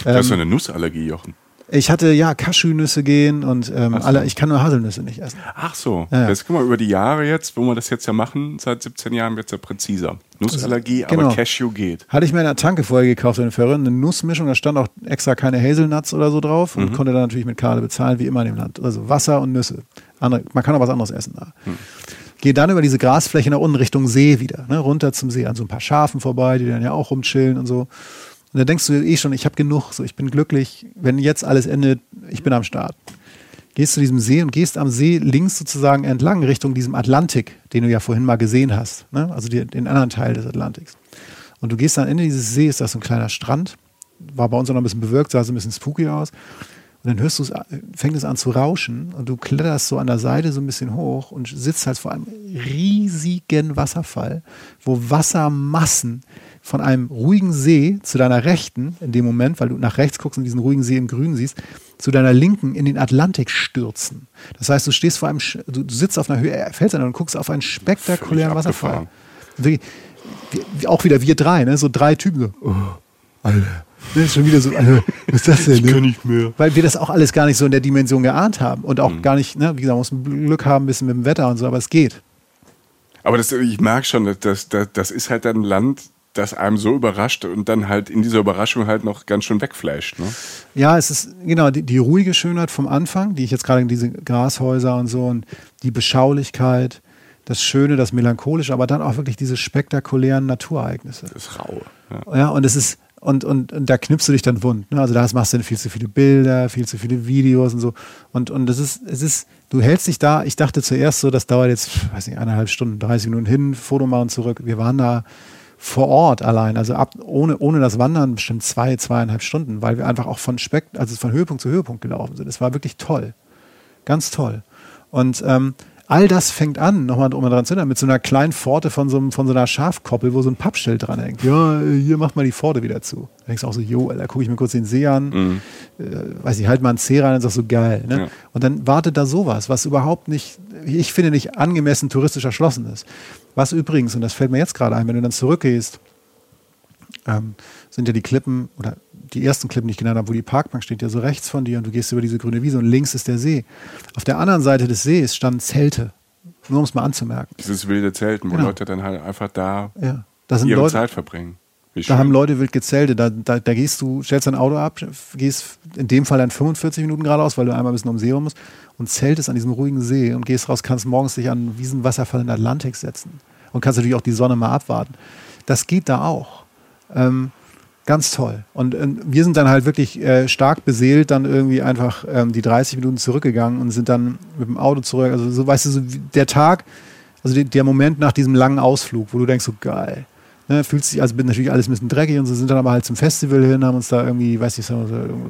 Du hast so eine Nussallergie, Jochen.
Ich hatte ja Cashewnüsse gehen und ähm,
so.
alle, ich kann nur Haselnüsse nicht essen.
Ach so.
Ja, ja.
Das guck mal über die Jahre jetzt, wo wir das jetzt ja machen, seit 17 Jahren wird es ja präziser. Nussallergie,
Genau.
aber Cashew geht.
Hatte ich mir in der Tanke vorher gekauft, eine verrückte Nussmischung, da stand auch extra keine Hazelnuts oder so drauf und konnte dann natürlich mit Karte bezahlen, wie immer in dem Land. Also Wasser und Nüsse. Andere, man kann auch was anderes essen da. Gehe dann über diese Grasfläche nach unten Richtung See wieder, ne, runter zum See, an so ein paar Schafen vorbei, die dann ja auch rumchillen und so. Und da denkst du eh schon, ich habe genug, so ich bin glücklich, wenn jetzt alles endet, ich bin am Start. Gehst zu diesem See und gehst am See links sozusagen entlang Richtung diesem Atlantik, den du ja vorhin mal gesehen hast, ne? also die, den anderen Teil des Atlantiks. Und du gehst am Ende dieses Sees, da ist so ein kleiner Strand, war bei uns auch noch ein bisschen bewölkt, sah so ein bisschen spooky aus. Und dann hörst du es, fängt es an zu rauschen und du kletterst so an der Seite so ein bisschen hoch und sitzt halt vor einem riesigen Wasserfall, wo Wassermassen von einem ruhigen See zu deiner Rechten, in dem Moment, weil du nach rechts guckst und diesen ruhigen See im Grün siehst, zu deiner Linken in den Atlantik stürzen. Das heißt, du stehst vor einem, du, du sitzt auf einer Höhe, Felsen und guckst auf einen spektakulären Wasserfall. wie, wie, auch wieder wir drei, ne? so drei Typen, so, oh, Alter. Das ist schon wieder so, Alter, was ist das denn? Ne?
nicht mehr.
Weil wir das auch alles gar nicht so in der Dimension geahnt haben und auch
Mhm.
gar nicht, ne, wie gesagt, man muss Glück haben, ein bisschen mit dem Wetter und so, aber es geht.
Aber das, ich merke schon, das, das, das ist halt ein Land, das einem so überrascht und dann halt in dieser Überraschung halt noch ganz schön wegflasht. Ne?
Ja, es ist genau die, die ruhige Schönheit vom Anfang, die ich jetzt gerade in diese Grashäuser und so und die Beschaulichkeit, das Schöne, das Melancholische, aber dann auch wirklich diese spektakulären Naturereignisse.
Das Raue. Ja.
Ja, und es ist, und, und, und da knippst du dich dann wund. Ne? Also da machst du dann viel zu viele Bilder, viel zu viele Videos und so. Und, und das ist, es ist, du hältst dich da, ich dachte zuerst so, das dauert jetzt, weiß nicht, eineinhalb Stunden, 30 Minuten hin, Foto machen zurück. Wir waren da vor Ort allein, also ab, ohne, ohne das Wandern bestimmt zwei, zweieinhalb Stunden, weil wir einfach auch von Speck, also von Höhepunkt zu Höhepunkt gelaufen sind. Es war wirklich toll. Ganz toll. Und ähm, all das fängt an, nochmal um dran zu erinnern, mit so einer kleinen Pforte von so, einem, von so einer Schafkoppel, wo so ein Pappschild dran hängt. Ja, hier macht mal die Pforte wieder zu. Da denkst du auch so, jo, Alter, gucke ich mir kurz den See an, äh, weiß ich, halt mal einen Zeh rein und sag so, geil. Ne?
Ja.
Und dann wartet da sowas, was überhaupt nicht, ich finde, nicht angemessen touristisch erschlossen ist. Was übrigens, und das fällt mir jetzt gerade ein, wenn du dann zurückgehst, ähm, sind ja die Klippen oder die ersten Klippen, die ich genannt habe, wo die Parkbank steht, ja so rechts von dir und du gehst über diese grüne Wiese und links ist der See. Auf der anderen Seite des Sees standen Zelte. Nur um es mal anzumerken.
Dieses wilde Zelten, wo
Genau.
Leute dann halt einfach da
Ja.
Ihre
Leute,
Zeit verbringen.
Da haben Leute wild gezeltet. Da, da, da gehst du, stellst dein Auto ab, gehst in dem Fall dann 45 Minuten geradeaus, weil du einmal ein bisschen um See rum musst und zeltest an diesem ruhigen See und gehst raus, kannst morgens dich an diesen Wasserfall in den Atlantik setzen und kannst natürlich auch die Sonne mal abwarten. Das geht da auch. Ähm, ganz toll. Und ähm, wir sind dann halt wirklich äh, stark beseelt, dann irgendwie einfach ähm, die 30 Minuten zurückgegangen und sind dann mit dem Auto zurück. Also so, weißt du, so der Tag, also die, der Moment nach diesem langen Ausflug, wo du denkst, so geil. Ne, fühlt sich, also bin natürlich alles ein bisschen dreckig und so, sind dann aber halt zum Festival hin, haben uns da irgendwie, weiß nicht,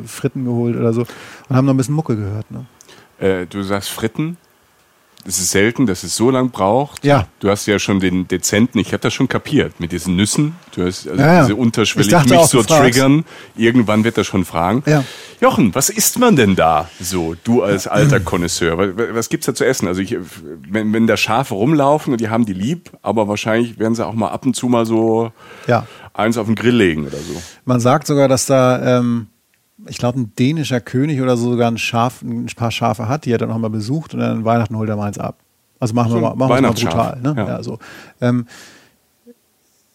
Fritten geholt oder so und haben noch ein bisschen Mucke gehört. Ne?
Äh, du sagst Fritten. Es ist selten, dass es so lang braucht.
Ja.
Du hast ja schon den dezenten, ich habe das schon kapiert, mit diesen Nüssen. Du hast also
Ja, ja.
diese unterschwellig mich so triggern. Irgendwann wird er schon fragen.
Ja.
Jochen, was isst man denn da so, du als alter Connoisseur? Was, was gibt's da zu essen? Also ich, wenn, wenn da Schafe rumlaufen und die haben die lieb, aber wahrscheinlich werden sie auch mal ab und zu mal so
Ja.
eins auf den Grill legen oder so.
Man sagt sogar, dass da, ähm, ich glaube, ein dänischer König oder so sogar ein, Schaf, ein paar Schafe hat, die er dann noch mal besucht und dann an Weihnachten holt er mal eins ab. Also machen
So
wir mal, machen wir mal brutal. Ne?
ja.
Ja. so. ähm,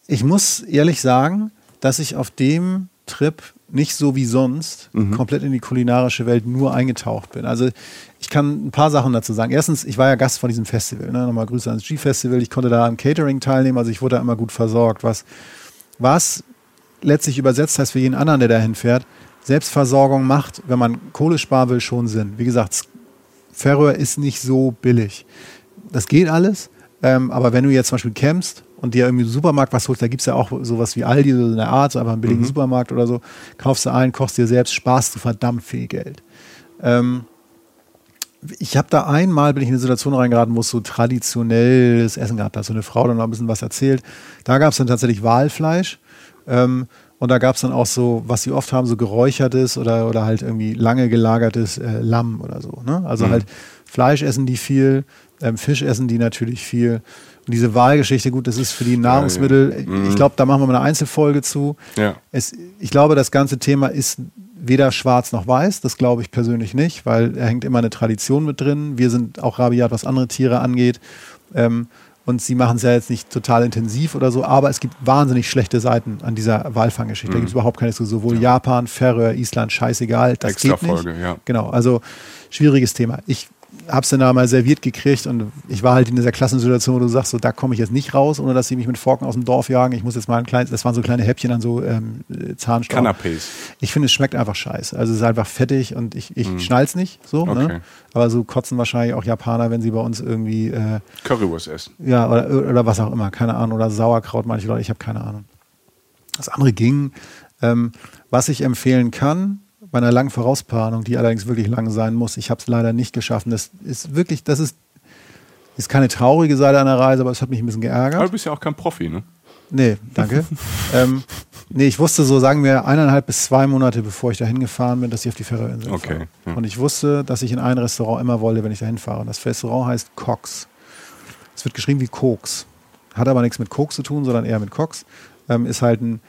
ich muss ehrlich sagen, dass ich auf dem Trip nicht so wie sonst
Mhm.
komplett in die kulinarische Welt nur eingetaucht bin. Also ich kann ein paar Sachen dazu sagen. Erstens, ich war ja Gast von diesem Festival. Ne? Nochmal Grüße ans G-Festival. Ich konnte da am Catering teilnehmen, also ich wurde da immer gut versorgt. Was, was letztlich übersetzt heißt für jeden anderen, der dahin fährt, Selbstversorgung macht, wenn man Kohle sparen will, schon Sinn. Wie gesagt, Färöer ist nicht so billig. Das geht alles, ähm, aber wenn du jetzt zum Beispiel campst und dir irgendwie im Supermarkt was holst, da gibt es ja auch sowas wie Aldi oder so eine Art, so einfach einen billigen Supermarkt oder so, kaufst du ein, kochst dir selbst, sparst du verdammt viel Geld. Ähm, ich habe da einmal, bin ich in eine Situation reingeraten, wo es so traditionelles Essen gab. Da hat so eine Frau dann noch ein bisschen was erzählt. Da gab es dann tatsächlich Walfleisch. Ähm, und da gab es dann auch so, was sie oft haben, so geräuchertes oder, oder halt irgendwie lange gelagertes äh, Lamm oder so. Ne? Also halt Fleisch essen die viel, ähm, Fisch essen die natürlich viel. Und diese Wahlgeschichte, gut, das ist für die Nahrungsmittel, ich glaube, da machen wir mal eine Einzelfolge zu.
Ja.
Es, ich glaube, das ganze Thema ist weder schwarz noch weiß, das glaube ich persönlich nicht, weil da hängt immer eine Tradition mit drin. Wir sind auch rabiat, was andere Tiere angeht. Ähm, und sie machen es ja jetzt nicht total intensiv oder so, aber es gibt wahnsinnig schlechte Seiten an dieser Walfanggeschichte. Da
Mhm.
gibt es überhaupt keine Diskussion. Sowohl Japan, Färöer, Island, scheißegal. Das
Extra
geht nicht.
Folge, ja.
Genau, also schwieriges Thema. Ich habe es dann da mal serviert gekriegt und ich war halt in dieser Klassensituation, wo du sagst, so da komme ich jetzt nicht raus, ohne dass sie mich mit Forken aus dem Dorf jagen. Ich muss jetzt mal ein kleines, das waren so kleine Häppchen an so ähm, Zahnstaub.
Canapés.
Ich finde, es schmeckt einfach scheiße. Also es ist einfach fettig und ich, ich schnall's nicht so.
Mhm. Okay.
Ne? Aber so kotzen wahrscheinlich auch Japaner, wenn sie bei uns irgendwie äh,
Currywurst essen.
ja, oder, oder was auch immer, keine Ahnung. Oder Sauerkraut, manche Leute, ich habe keine Ahnung. Das andere ging. Ähm, was ich empfehlen kann, bei einer langen Vorausplanung, die allerdings wirklich lang sein muss, ich habe es leider nicht geschafft. Und Das ist wirklich, das ist, ist keine traurige Seite einer Reise, aber es hat mich ein bisschen geärgert.
Aber du bist ja auch kein Profi, ne?
Nee, danke. ähm, nee, ich wusste so, sagen wir, eineinhalb bis zwei Monate, bevor ich da hingefahren bin, dass ich auf die Färöerinsel
Okay,
fahre.
ja.
Und ich wusste, dass ich in ein Restaurant immer wollte, wenn ich da hinfahre. Und das Restaurant heißt Cox. Es wird geschrieben wie Koks. Hat aber nichts mit Koks zu tun, sondern eher mit Cox. Ähm, ist halt ein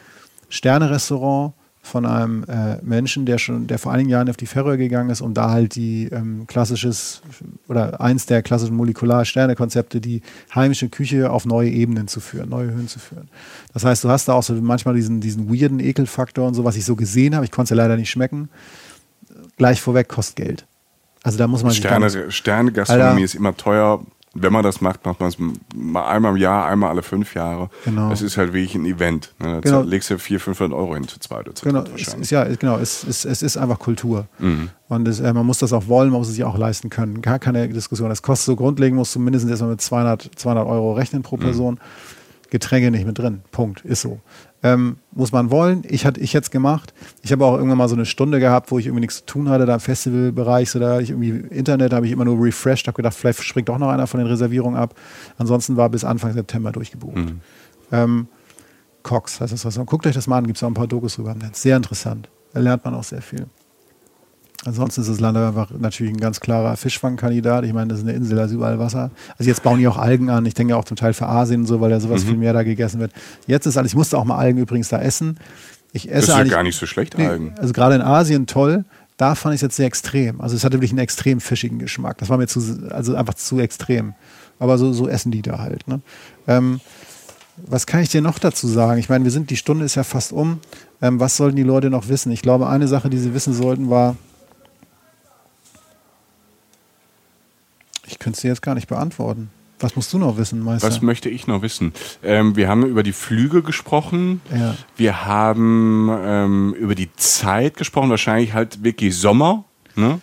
Sterne-Restaurant von einem äh, Menschen, der schon, der vor einigen Jahren auf die Färöer gegangen ist, um da halt die ähm, klassisches oder eins der klassischen Molekular-Sterne-Konzepte, die heimische Küche auf neue Ebenen zu führen, neue Höhen zu führen. Das heißt, du hast da auch so manchmal diesen, diesen weirden Ekelfaktor und so, was ich so gesehen habe. Ich konnte es ja leider nicht schmecken. Gleich vorweg kostet Geld. Also da muss man
Sterne, Sterne-Gastronomie
Alter.
ist immer teuer. Wenn man das macht, macht man es mal einmal im Jahr, einmal alle fünf Jahre.
Genau.
Das ist halt wirklich ein Event. Ne? Da
Genau.
legst du 400, 500 Euro hin zu zweit oder zu
Genau, es ist, ja, genau, es, es, es ist einfach Kultur.
Mhm.
Und es, äh, man muss das auch wollen, man muss es sich auch leisten können. Gar keine Diskussion. Das kostet so grundlegend, musst du mindestens erstmal mit 200, 200 Euro rechnen pro Person. Getränke nicht mit drin. Punkt. Ist so. Ähm, muss man wollen. Ich, hatte ich es gemacht. Ich habe auch irgendwann mal so eine Stunde gehabt, wo ich irgendwie nichts zu tun hatte, da im Festivalbereich. So, da hatte ich irgendwie Internet, habe ich immer nur refreshed, habe gedacht, vielleicht springt doch noch einer von den Reservierungen ab. Ansonsten war bis Anfang September durchgebucht. Ähm, Cox heißt das Restaurant. Guckt euch das mal an, gibt es auch ein paar Dokus drüber im Netz. Sehr interessant. Da lernt man auch sehr viel. Ansonsten ist das Land einfach natürlich ein ganz klarer Fischfangkandidat. Ich meine, das ist eine Insel, da ist überall Wasser. Also jetzt bauen die auch Algen an. Ich denke auch zum Teil für Asien und so, weil da sowas viel mehr da gegessen wird. Jetzt ist alles, ich musste auch mal Algen übrigens da essen. Ich esse
Das ist ja gar nicht so schlecht,
Nee,
Algen.
Also gerade in Asien toll. Da fand ich es jetzt sehr extrem. Also es hatte wirklich einen extrem fischigen Geschmack. Das war mir zu, also einfach zu extrem. Aber so, so essen die da halt. Ne? Ähm, was kann ich dir noch dazu sagen? Ich meine, wir sind, die Stunde ist ja fast um. Ähm, was sollten die Leute noch wissen? Ich glaube, eine Sache, die sie wissen sollten, war, ich könnte es dir jetzt gar nicht beantworten. Was musst du noch wissen, Meister?
Was möchte ich noch wissen? Ähm, wir haben über die Flüge gesprochen.
Ja.
Wir haben ähm, über die Zeit gesprochen. Wahrscheinlich halt wirklich Sommer. Ne?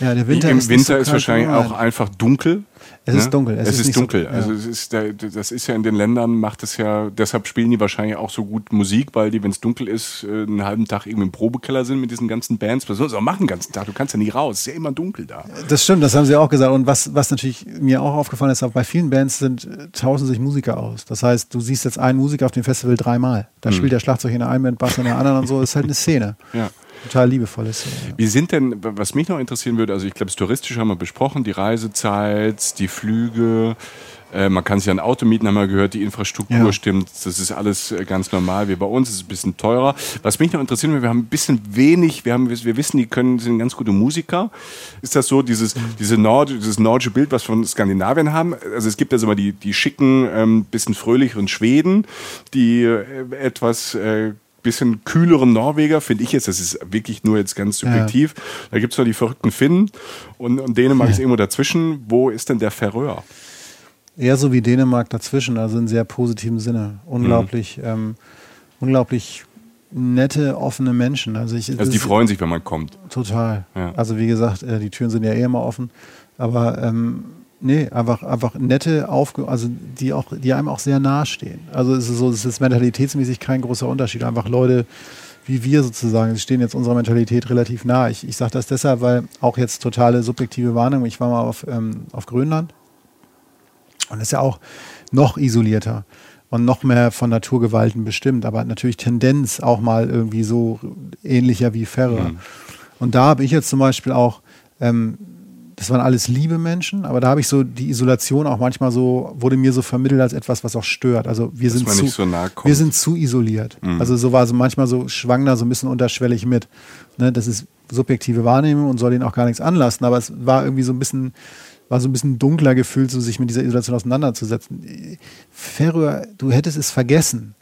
ja, der Winter
Im
ist
Winter
so
ist wahrscheinlich auch einfach dunkel.
Es ist dunkel, es
Es,
ist
ist,
nicht so-
dunkel.
ja.
Also es ist das ist ja in den Ländern macht es ja. Deshalb spielen die wahrscheinlich auch so gut Musik, weil die, wenn es dunkel ist, äh, einen halben Tag irgendwie im Probekeller sind mit diesen ganzen Bands. Was sollst du auch machen den ganzen Tag? Du kannst ja nie raus. Es ist ja immer dunkel da.
Das stimmt, das haben sie auch gesagt. Und was, was natürlich mir auch aufgefallen ist, auch bei vielen Bands sind, äh, tauschen sich Musiker aus. Das heißt, du siehst jetzt einen Musiker auf dem Festival dreimal. Da spielt der Schlagzeug in der einen Band, Bass in der anderen und so. Das ist halt eine Szene.
Ja.
Total liebevolle Szene. ja.
Wie sind denn, was mich noch interessieren würde, also ich glaube, das Touristische haben wir besprochen, die Reisezeit, die Flüge, äh, man kann sich ein Auto mieten, haben wir gehört, die Infrastruktur
Ja.
stimmt, das ist alles äh, ganz normal wie bei uns, es ist ein bisschen teurer. Was mich noch interessieren würde, wir haben ein bisschen wenig, wir, haben, wir wissen, die können, sind ganz gute Musiker. Ist das so, dieses, diese Nord, dieses nordische Bild, was wir von Skandinavien haben? Also es gibt ja so mal die, die schicken, ähm, bisschen fröhlicheren Schweden, die äh, etwas... Äh, bisschen kühleren Norweger, finde ich jetzt, das ist wirklich nur jetzt ganz subjektiv. Da gibt's noch die verrückten Finnen und, und Dänemark ist irgendwo dazwischen. Wo ist denn der Färöer?
Eher so wie Dänemark dazwischen, also in sehr positivem Sinne. Unglaublich, ähm, unglaublich nette, offene Menschen. Also, ich,
Also die freuen sich, wenn man kommt.
Total.
Ja.
Also wie gesagt, äh, die Türen sind ja eh immer offen. Aber ähm, nee, einfach, einfach nette, aufge also die auch, die einem auch sehr nahe stehen. Also es ist so, es ist mentalitätsmäßig kein großer Unterschied. Einfach Leute wie wir sozusagen, sie stehen jetzt unserer Mentalität relativ nah. Ich, ich sage das deshalb, weil auch jetzt totale subjektive Warnung. Ich war mal auf, ähm, auf Grönland und ist ja auch noch isolierter und noch mehr von Naturgewalten bestimmt, aber natürlich Tendenz auch mal irgendwie so ähnlicher wie Färöer. Und da habe ich jetzt zum Beispiel auch ähm, das waren alles liebe Menschen, aber da habe ich so die Isolation auch manchmal so, wurde mir so vermittelt als etwas, was auch stört. Also wir
Dass
sind zu,
so
wir sind zu isoliert.
Mhm.
Also so war so manchmal so, schwang da so ein bisschen unterschwellig mit. Ne, das ist subjektive Wahrnehmung und soll ihnen auch gar nichts anlassen, aber es war irgendwie so ein bisschen, war so ein bisschen dunkler gefühlt, so sich mit dieser Isolation auseinanderzusetzen. Färöer, du hättest es vergessen,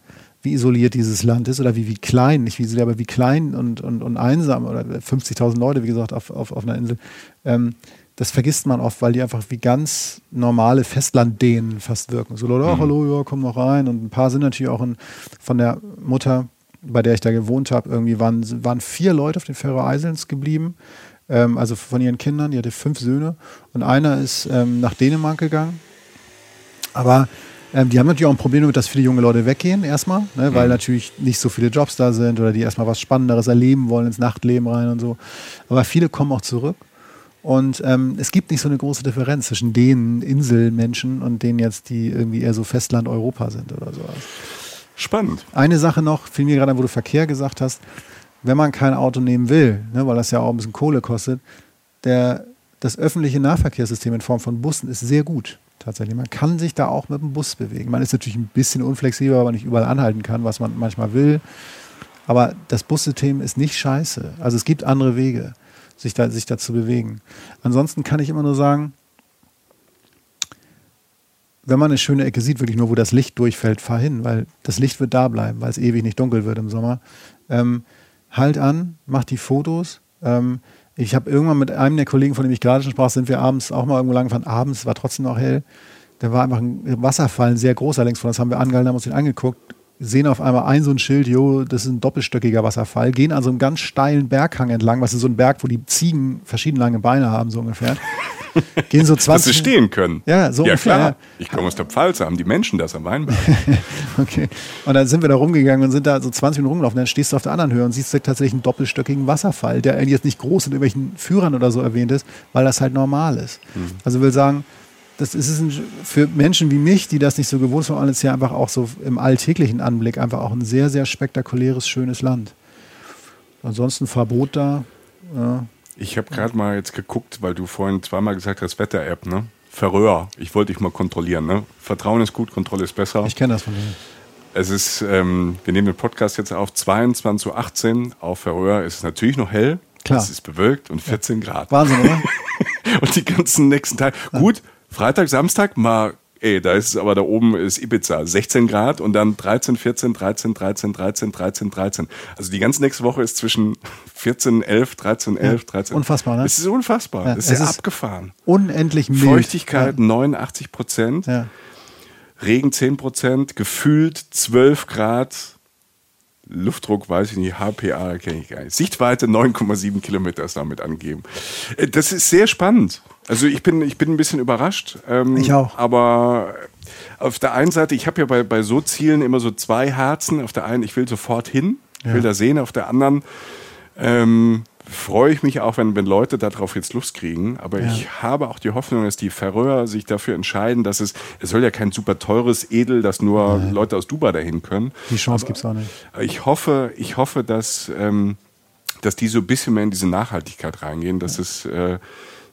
wie isoliert dieses Land ist oder wie, wie klein, nicht wie isoliert, aber wie klein und, und, und einsam oder 50.000 Leute, wie gesagt, auf, auf, auf einer Insel. Ähm, das vergisst man oft, weil die einfach wie ganz normale Festlanddänen fast wirken. So Leute, ach, hallo, ja, komm noch rein. Und ein paar sind natürlich auch in, von der Mutter, bei der ich da gewohnt habe, irgendwie waren, waren vier Leute auf den Färöer Islands geblieben. Ähm, also von ihren Kindern, die hatte fünf Söhne. Und einer ist ähm, nach Dänemark gegangen. Aber ähm, die haben natürlich auch ein Problem damit, dass viele junge Leute weggehen erstmal, ne, weil natürlich nicht so viele Jobs da sind oder die erstmal was Spannenderes erleben wollen, ins Nachtleben rein und so. Aber viele kommen auch zurück. Und ähm, es gibt nicht so eine große Differenz zwischen den Inselmenschen und denen jetzt, die irgendwie eher so Festland Europa sind oder sowas.
Spannend.
Eine Sache noch, fiel mir gerade, an, wo du Verkehr gesagt hast, wenn man kein Auto nehmen will, ne, weil das ja auch ein bisschen Kohle kostet, der, das öffentliche Nahverkehrssystem in Form von Bussen ist sehr gut. Tatsächlich. Man kann sich da auch mit dem Bus bewegen. Man ist natürlich ein bisschen unflexibel, weil man nicht überall anhalten kann, was man manchmal will. Aber das Bussystem ist nicht scheiße. Also es gibt andere Wege, sich da, sich da zu bewegen. Ansonsten kann ich immer nur sagen, wenn man eine schöne Ecke sieht, wirklich nur, wo das Licht durchfällt, fahr hin, weil das Licht wird da bleiben, weil es ewig nicht dunkel wird im Sommer. Ähm, halt an, mach die Fotos. Ähm, ich habe irgendwann mit einem der Kollegen, von dem ich gerade schon sprach, sind wir abends auch mal irgendwo lang gefahren. Abends war trotzdem noch hell. Da war einfach ein Wasserfall, ein sehr großer längst von uns. Haben wir angehalten, haben uns den angeguckt, sehen auf einmal ein so ein Schild, jo, das ist ein doppelstöckiger Wasserfall, gehen an so einem ganz steilen Berghang entlang, was ist so ein Berg, wo die Ziegen verschieden lange Beine haben, so ungefähr. Gehen so 20
Dass sie stehen können.
Ja, so
ja
ungefähr.
klar. Ich komme aus der Pfalz, haben die Menschen das am Weinberg.
Okay. Und dann sind wir da rumgegangen und sind da so 20 Minuten rumgelaufen. Dann stehst du auf der anderen Höhe und siehst tatsächlich einen doppelstöckigen Wasserfall, der eigentlich jetzt nicht groß in irgendwelchen Führern oder so erwähnt ist, weil das halt normal ist. Also will sagen, das ist ein, für Menschen wie mich, die das nicht so gewohnt sind, alles ja einfach auch so im alltäglichen Anblick einfach auch ein sehr, sehr spektakuläres, schönes Land. Ansonsten Verbot da. Ja.
Ich habe gerade mal jetzt geguckt, weil du vorhin zweimal gesagt hast, Wetter-App, ne? Verröhr. Ich wollte dich mal kontrollieren, ne? Vertrauen ist gut, Kontrolle ist besser.
Ich kenne das von denen.
Es ist, ähm, wir nehmen den Podcast jetzt auf 22.18 Uhr. Auf Verröhr ist es natürlich noch hell.
Klar.
Es ist bewölkt und 14 Grad.
Wahnsinn, oder?
Und die ganzen nächsten Tage. Gut, Freitag, Samstag mal, ey, da ist es aber da oben ist Ibiza, 16 Grad und dann 13, 14, 13, 13, 13, 13, 13. Also die ganze nächste Woche ist zwischen 14, 11, 13, 11, 13.
unfassbar, ne?
Es ist unfassbar.
Ja,
es ist ja
ist-
abgefahren.
Unendlich mild.
Feuchtigkeit 89 Prozent,
Ja.
Regen 10 Prozent, gefühlt 12 Grad. Luftdruck weiß ich nicht, HPA kenne ich gar nicht. Sichtweite 9,7 Kilometer ist damit angegeben. Äh, Das ist sehr spannend. Also ich bin, ich bin ein bisschen überrascht. Ähm,
Ich auch.
Aber auf der einen Seite, ich habe ja bei, bei so Zielen immer so zwei Herzen. Auf der einen, ich will sofort hin, ich will
Ja.
da sehen. Auf der anderen ähm, freue ich mich auch, wenn, wenn Leute darauf jetzt Lust kriegen. Aber
Ja.
ich habe auch die Hoffnung, dass die Färöer sich dafür entscheiden, dass es, es soll ja kein super teures Edel, dass nur Leute aus Dubai dahin können.
Die Chance gibt es auch nicht.
Ich hoffe, ich hoffe, dass, ähm, dass die so ein bisschen mehr in diese Nachhaltigkeit reingehen, dass es äh,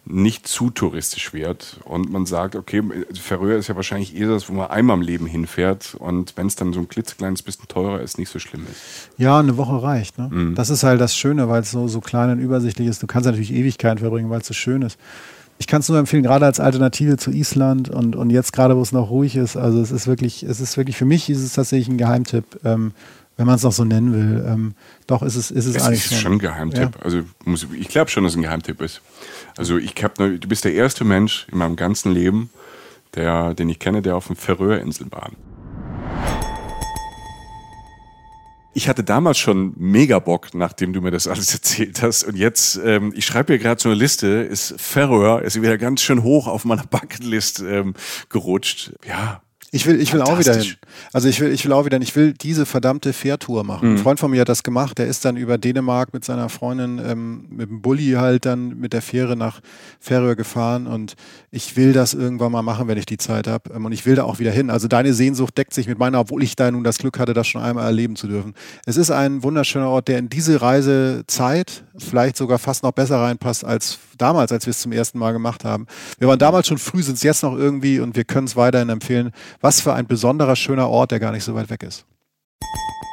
nicht zu touristisch wird und man sagt, okay, Färöer ist ja wahrscheinlich eher das, wo man einmal im Leben hinfährt und wenn es dann so ein klitzekleines bisschen teurer ist, nicht so schlimm ist.
Ja, eine Woche reicht. Ne? Das ist halt das Schöne, weil es so, so klein und übersichtlich ist. Du kannst natürlich Ewigkeiten verbringen, weil es so schön ist. Ich kann es nur empfehlen, gerade als Alternative zu Island und, und jetzt gerade, wo es noch ruhig ist. Also es ist wirklich, es ist wirklich, für mich ist es tatsächlich ein Geheimtipp, ähm, wenn man es noch so nennen will. Ähm, doch, ist es, ist es
Es
eigentlich
ist schon ein Geheimtipp. Also muss, ich glaube schon, dass es ein Geheimtipp ist. Also ich hab, du bist der erste Mensch in meinem ganzen Leben, der, den ich kenne, der auf dem Färöerinseln war. Ich hatte damals schon mega Bock, nachdem du mir das alles erzählt hast. Und jetzt, ähm, ich schreibe hier gerade so eine Liste, ist Färöer, ist wieder ganz schön hoch auf meiner Bucketlist ähm, gerutscht. Ja,
Ich will, ich will auch wieder hin. Also ich will, ich will auch wieder hin. Ich will diese verdammte Fährtour machen. Mhm. Ein Freund von mir hat das gemacht. Der ist dann über Dänemark mit seiner Freundin ähm, mit dem Bulli halt dann mit der Fähre nach Färöer gefahren. Und ich will das irgendwann mal machen, wenn ich die Zeit habe. Ähm, und ich will da auch wieder hin. Also deine Sehnsucht deckt sich mit meiner, obwohl ich da nun das Glück hatte, das schon einmal erleben zu dürfen. Es ist ein wunderschöner Ort, der in diese Reisezeit vielleicht sogar fast noch besser reinpasst als damals, als wir es zum ersten Mal gemacht haben. Wir waren damals schon früh, sind es jetzt noch irgendwie und wir können es weiterhin empfehlen. Was für ein besonderer, schöner Ort, der gar nicht so weit weg ist.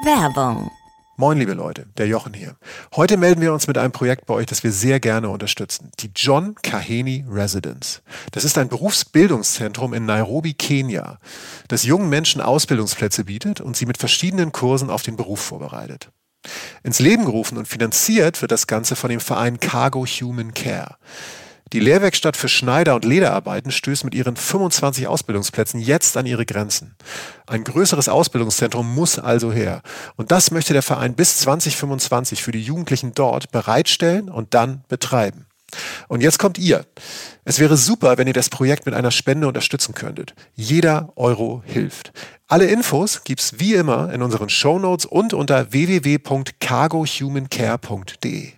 Werbung.
Moin, liebe Leute, der Jochen hier. Heute melden wir uns mit einem Projekt bei euch, das wir sehr gerne unterstützen. Die John Kaheni Residence. Das ist ein Berufsbildungszentrum in Nairobi, Kenia, das jungen Menschen Ausbildungsplätze bietet und sie mit verschiedenen Kursen auf den Beruf vorbereitet. Ins Leben gerufen und finanziert wird das Ganze von dem Verein Cargo Human Care. Die Lehrwerkstatt für Schneider- und Lederarbeiten stößt mit ihren 25 Ausbildungsplätzen jetzt an ihre Grenzen. Ein größeres Ausbildungszentrum muss also her. Und das möchte der Verein bis 2025 für die Jugendlichen dort bereitstellen und dann betreiben. Und jetzt kommt ihr. Es wäre super, wenn ihr das Projekt mit einer Spende unterstützen könntet. Jeder Euro hilft. Alle Infos gibt's wie immer in unseren Shownotes und unter www.cargohumancare.de.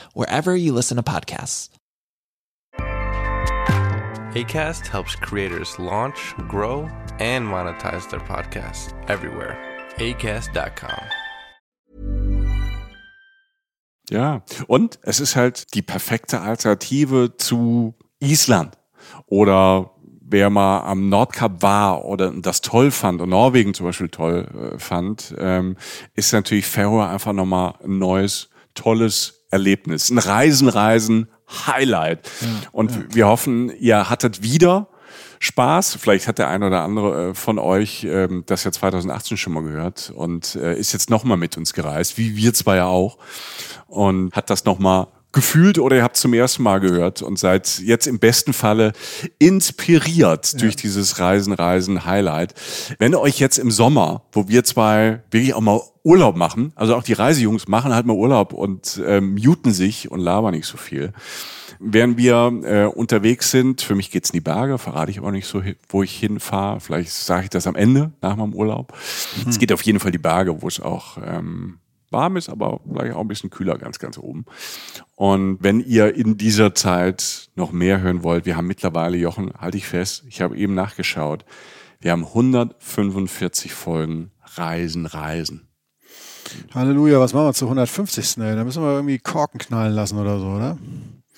wherever you listen to podcasts.
ACAST helps creators launch, grow, and monetize their podcasts everywhere. ACAST.com.
Ja, und es ist halt die perfekte Alternative zu Island oder wer mal am Nordkap war oder das toll fand und Norwegen zum Beispiel toll äh, fand, ähm, ist natürlich Färöer einfach nochmal ein neues, tolles Erlebnis. Ein Reisen, Reisen, Highlight. Ja, und ja. wir hoffen, ihr hattet wieder Spaß. Vielleicht hat der eine oder andere äh, von euch ähm, das ja 2018 schon mal gehört und äh, ist jetzt nochmal mit uns gereist, wie wir zwei ja auch. Und hat das nochmal gefühlt oder ihr habt zum ersten Mal gehört und seid jetzt im besten Falle inspiriert ja. durch dieses Reisen, Reisen, Highlight. Wenn euch jetzt im Sommer, wo wir zwei wirklich auch mal Urlaub machen, also auch die Reisejungs machen halt mal Urlaub und ähm, muten sich und labern nicht so viel. Während wir äh, unterwegs sind, für mich geht's in die Berge, verrate ich auch nicht so, wo ich hinfahre. Vielleicht sage ich das am Ende nach meinem Urlaub. Mhm. Es geht auf jeden Fall die Berge, wo es auch ähm, warm ist, aber vielleicht auch ein bisschen kühler ganz, ganz oben. Und wenn ihr in dieser Zeit noch mehr hören wollt, wir haben mittlerweile, Jochen, halte ich fest, ich habe eben nachgeschaut, wir haben 145 Folgen Reisen, Reisen.
Halleluja, was machen wir zu 150. Ey? Da müssen wir irgendwie Korken knallen lassen oder so, oder?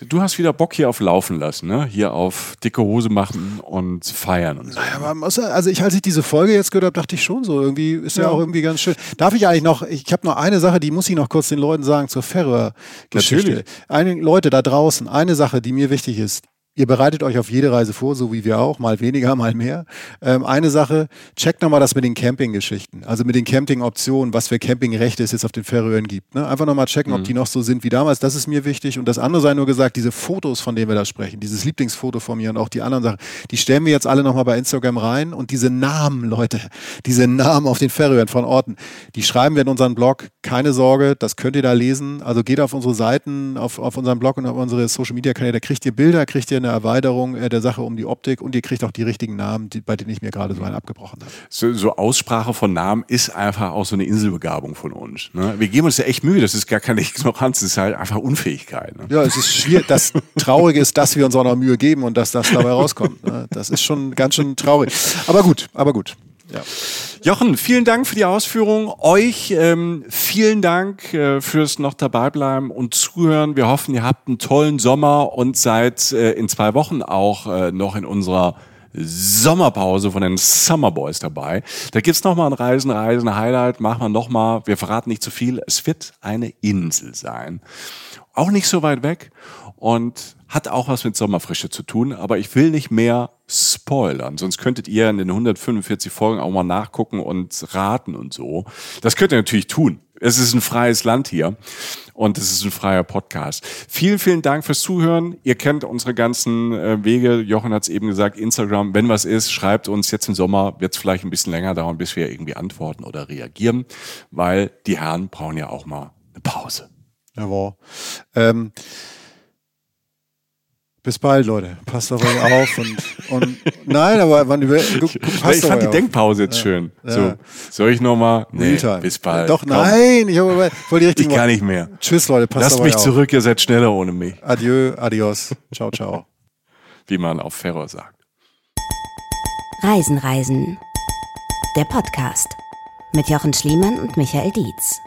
Du hast wieder Bock hier auf Laufen lassen, ne? Hier auf dicke Hose machen und feiern und so.
Naja, muss, also ich, als ich diese Folge jetzt gehört habe, dachte ich schon so, irgendwie ist ja, ja auch irgendwie ganz schön. Darf ich eigentlich noch, ich habe noch eine Sache, die muss ich noch kurz den Leuten sagen zur Färöer-Geschichte. Einige Leute da draußen, eine Sache, die mir wichtig ist, Ihr bereitet euch auf jede Reise vor, so wie wir auch, mal weniger, mal mehr. Ähm, eine Sache, checkt nochmal das mit den Camping-Geschichten, also mit den Camping-Optionen, was für Campingrechte es jetzt auf den Färöern gibt. Ne? Einfach nochmal checken, mhm. ob die noch so sind wie damals, das ist mir wichtig. Und das andere sei nur gesagt, diese Fotos, von denen wir da sprechen, dieses Lieblingsfoto von mir und auch die anderen Sachen, die stellen wir jetzt alle nochmal bei Instagram rein und diese Namen, Leute, diese Namen auf den Färöern von Orten, die schreiben wir in unseren Blog. Keine Sorge, das könnt ihr da lesen. Also geht auf unsere Seiten, auf, auf unseren Blog und auf unsere Social-Media-Kanäle, da kriegt ihr Bilder, kriegt ihr eine Erweiterung äh, der Sache um die Optik und ihr kriegt auch die richtigen Namen, die, bei denen ich mir gerade so einen abgebrochen habe.
So, so, Aussprache von Namen ist einfach auch so eine Inselbegabung von uns. Ne? Wir geben uns ja echt Mühe, das ist gar keine Ignoranz, das ist halt einfach Unfähigkeit. Ne?
Ja, es ist schwierig. Das Traurige ist, dass wir uns auch noch Mühe geben und dass das dabei rauskommt. Ne? Das ist schon ganz schön traurig. Aber gut, aber gut. Ja.
Jochen, vielen Dank für die Ausführung. Euch ähm, vielen Dank äh, fürs noch dabei bleiben und zuhören. Wir hoffen, ihr habt einen tollen Sommer und seid äh, in zwei Wochen auch äh, noch in unserer Sommerpause von den Summer Boys dabei. Da gibt's noch mal ein Reisen, Reisen, Highlight. Machen wir noch mal. Wir verraten nicht zu viel. Es wird eine Insel sein. Auch nicht so weit weg und hat auch was mit Sommerfrische zu tun. Aber ich will nicht mehr spoilern. Sonst könntet ihr in den 145 Folgen auch mal nachgucken und raten und so. Das könnt ihr natürlich tun. Es ist ein freies Land hier und es ist ein freier Podcast. Vielen, vielen Dank fürs Zuhören. Ihr kennt unsere ganzen äh, Wege. Jochen hat es eben gesagt, Instagram, wenn was ist, schreibt uns jetzt im Sommer, wird es vielleicht ein bisschen länger dauern, bis wir irgendwie antworten oder reagieren, weil die Herren brauchen ja auch mal eine Pause.
Jawohl. Ähm, bis bald, Leute. Passt auf euch auf und, und nein, aber wann über, passt
ich
auf
fand die
auf.
Denkpause jetzt schön.
Ja.
So, soll ich nochmal? Nee,
Realtime.
bis bald.
Doch,
Komm,
nein, ich habe voll die
Ich
richtigen
kann nicht mehr.
Tschüss, Leute. Passt
Lasst
auf
mich
euch
zurück, ihr seid schneller ohne mich,
auf. Adieu, adios. Ciao, ciao.
wie man auf Ferro sagt.
Reisen, Reisen. Der Podcast mit Jochen Schliemann und Michael Dietz.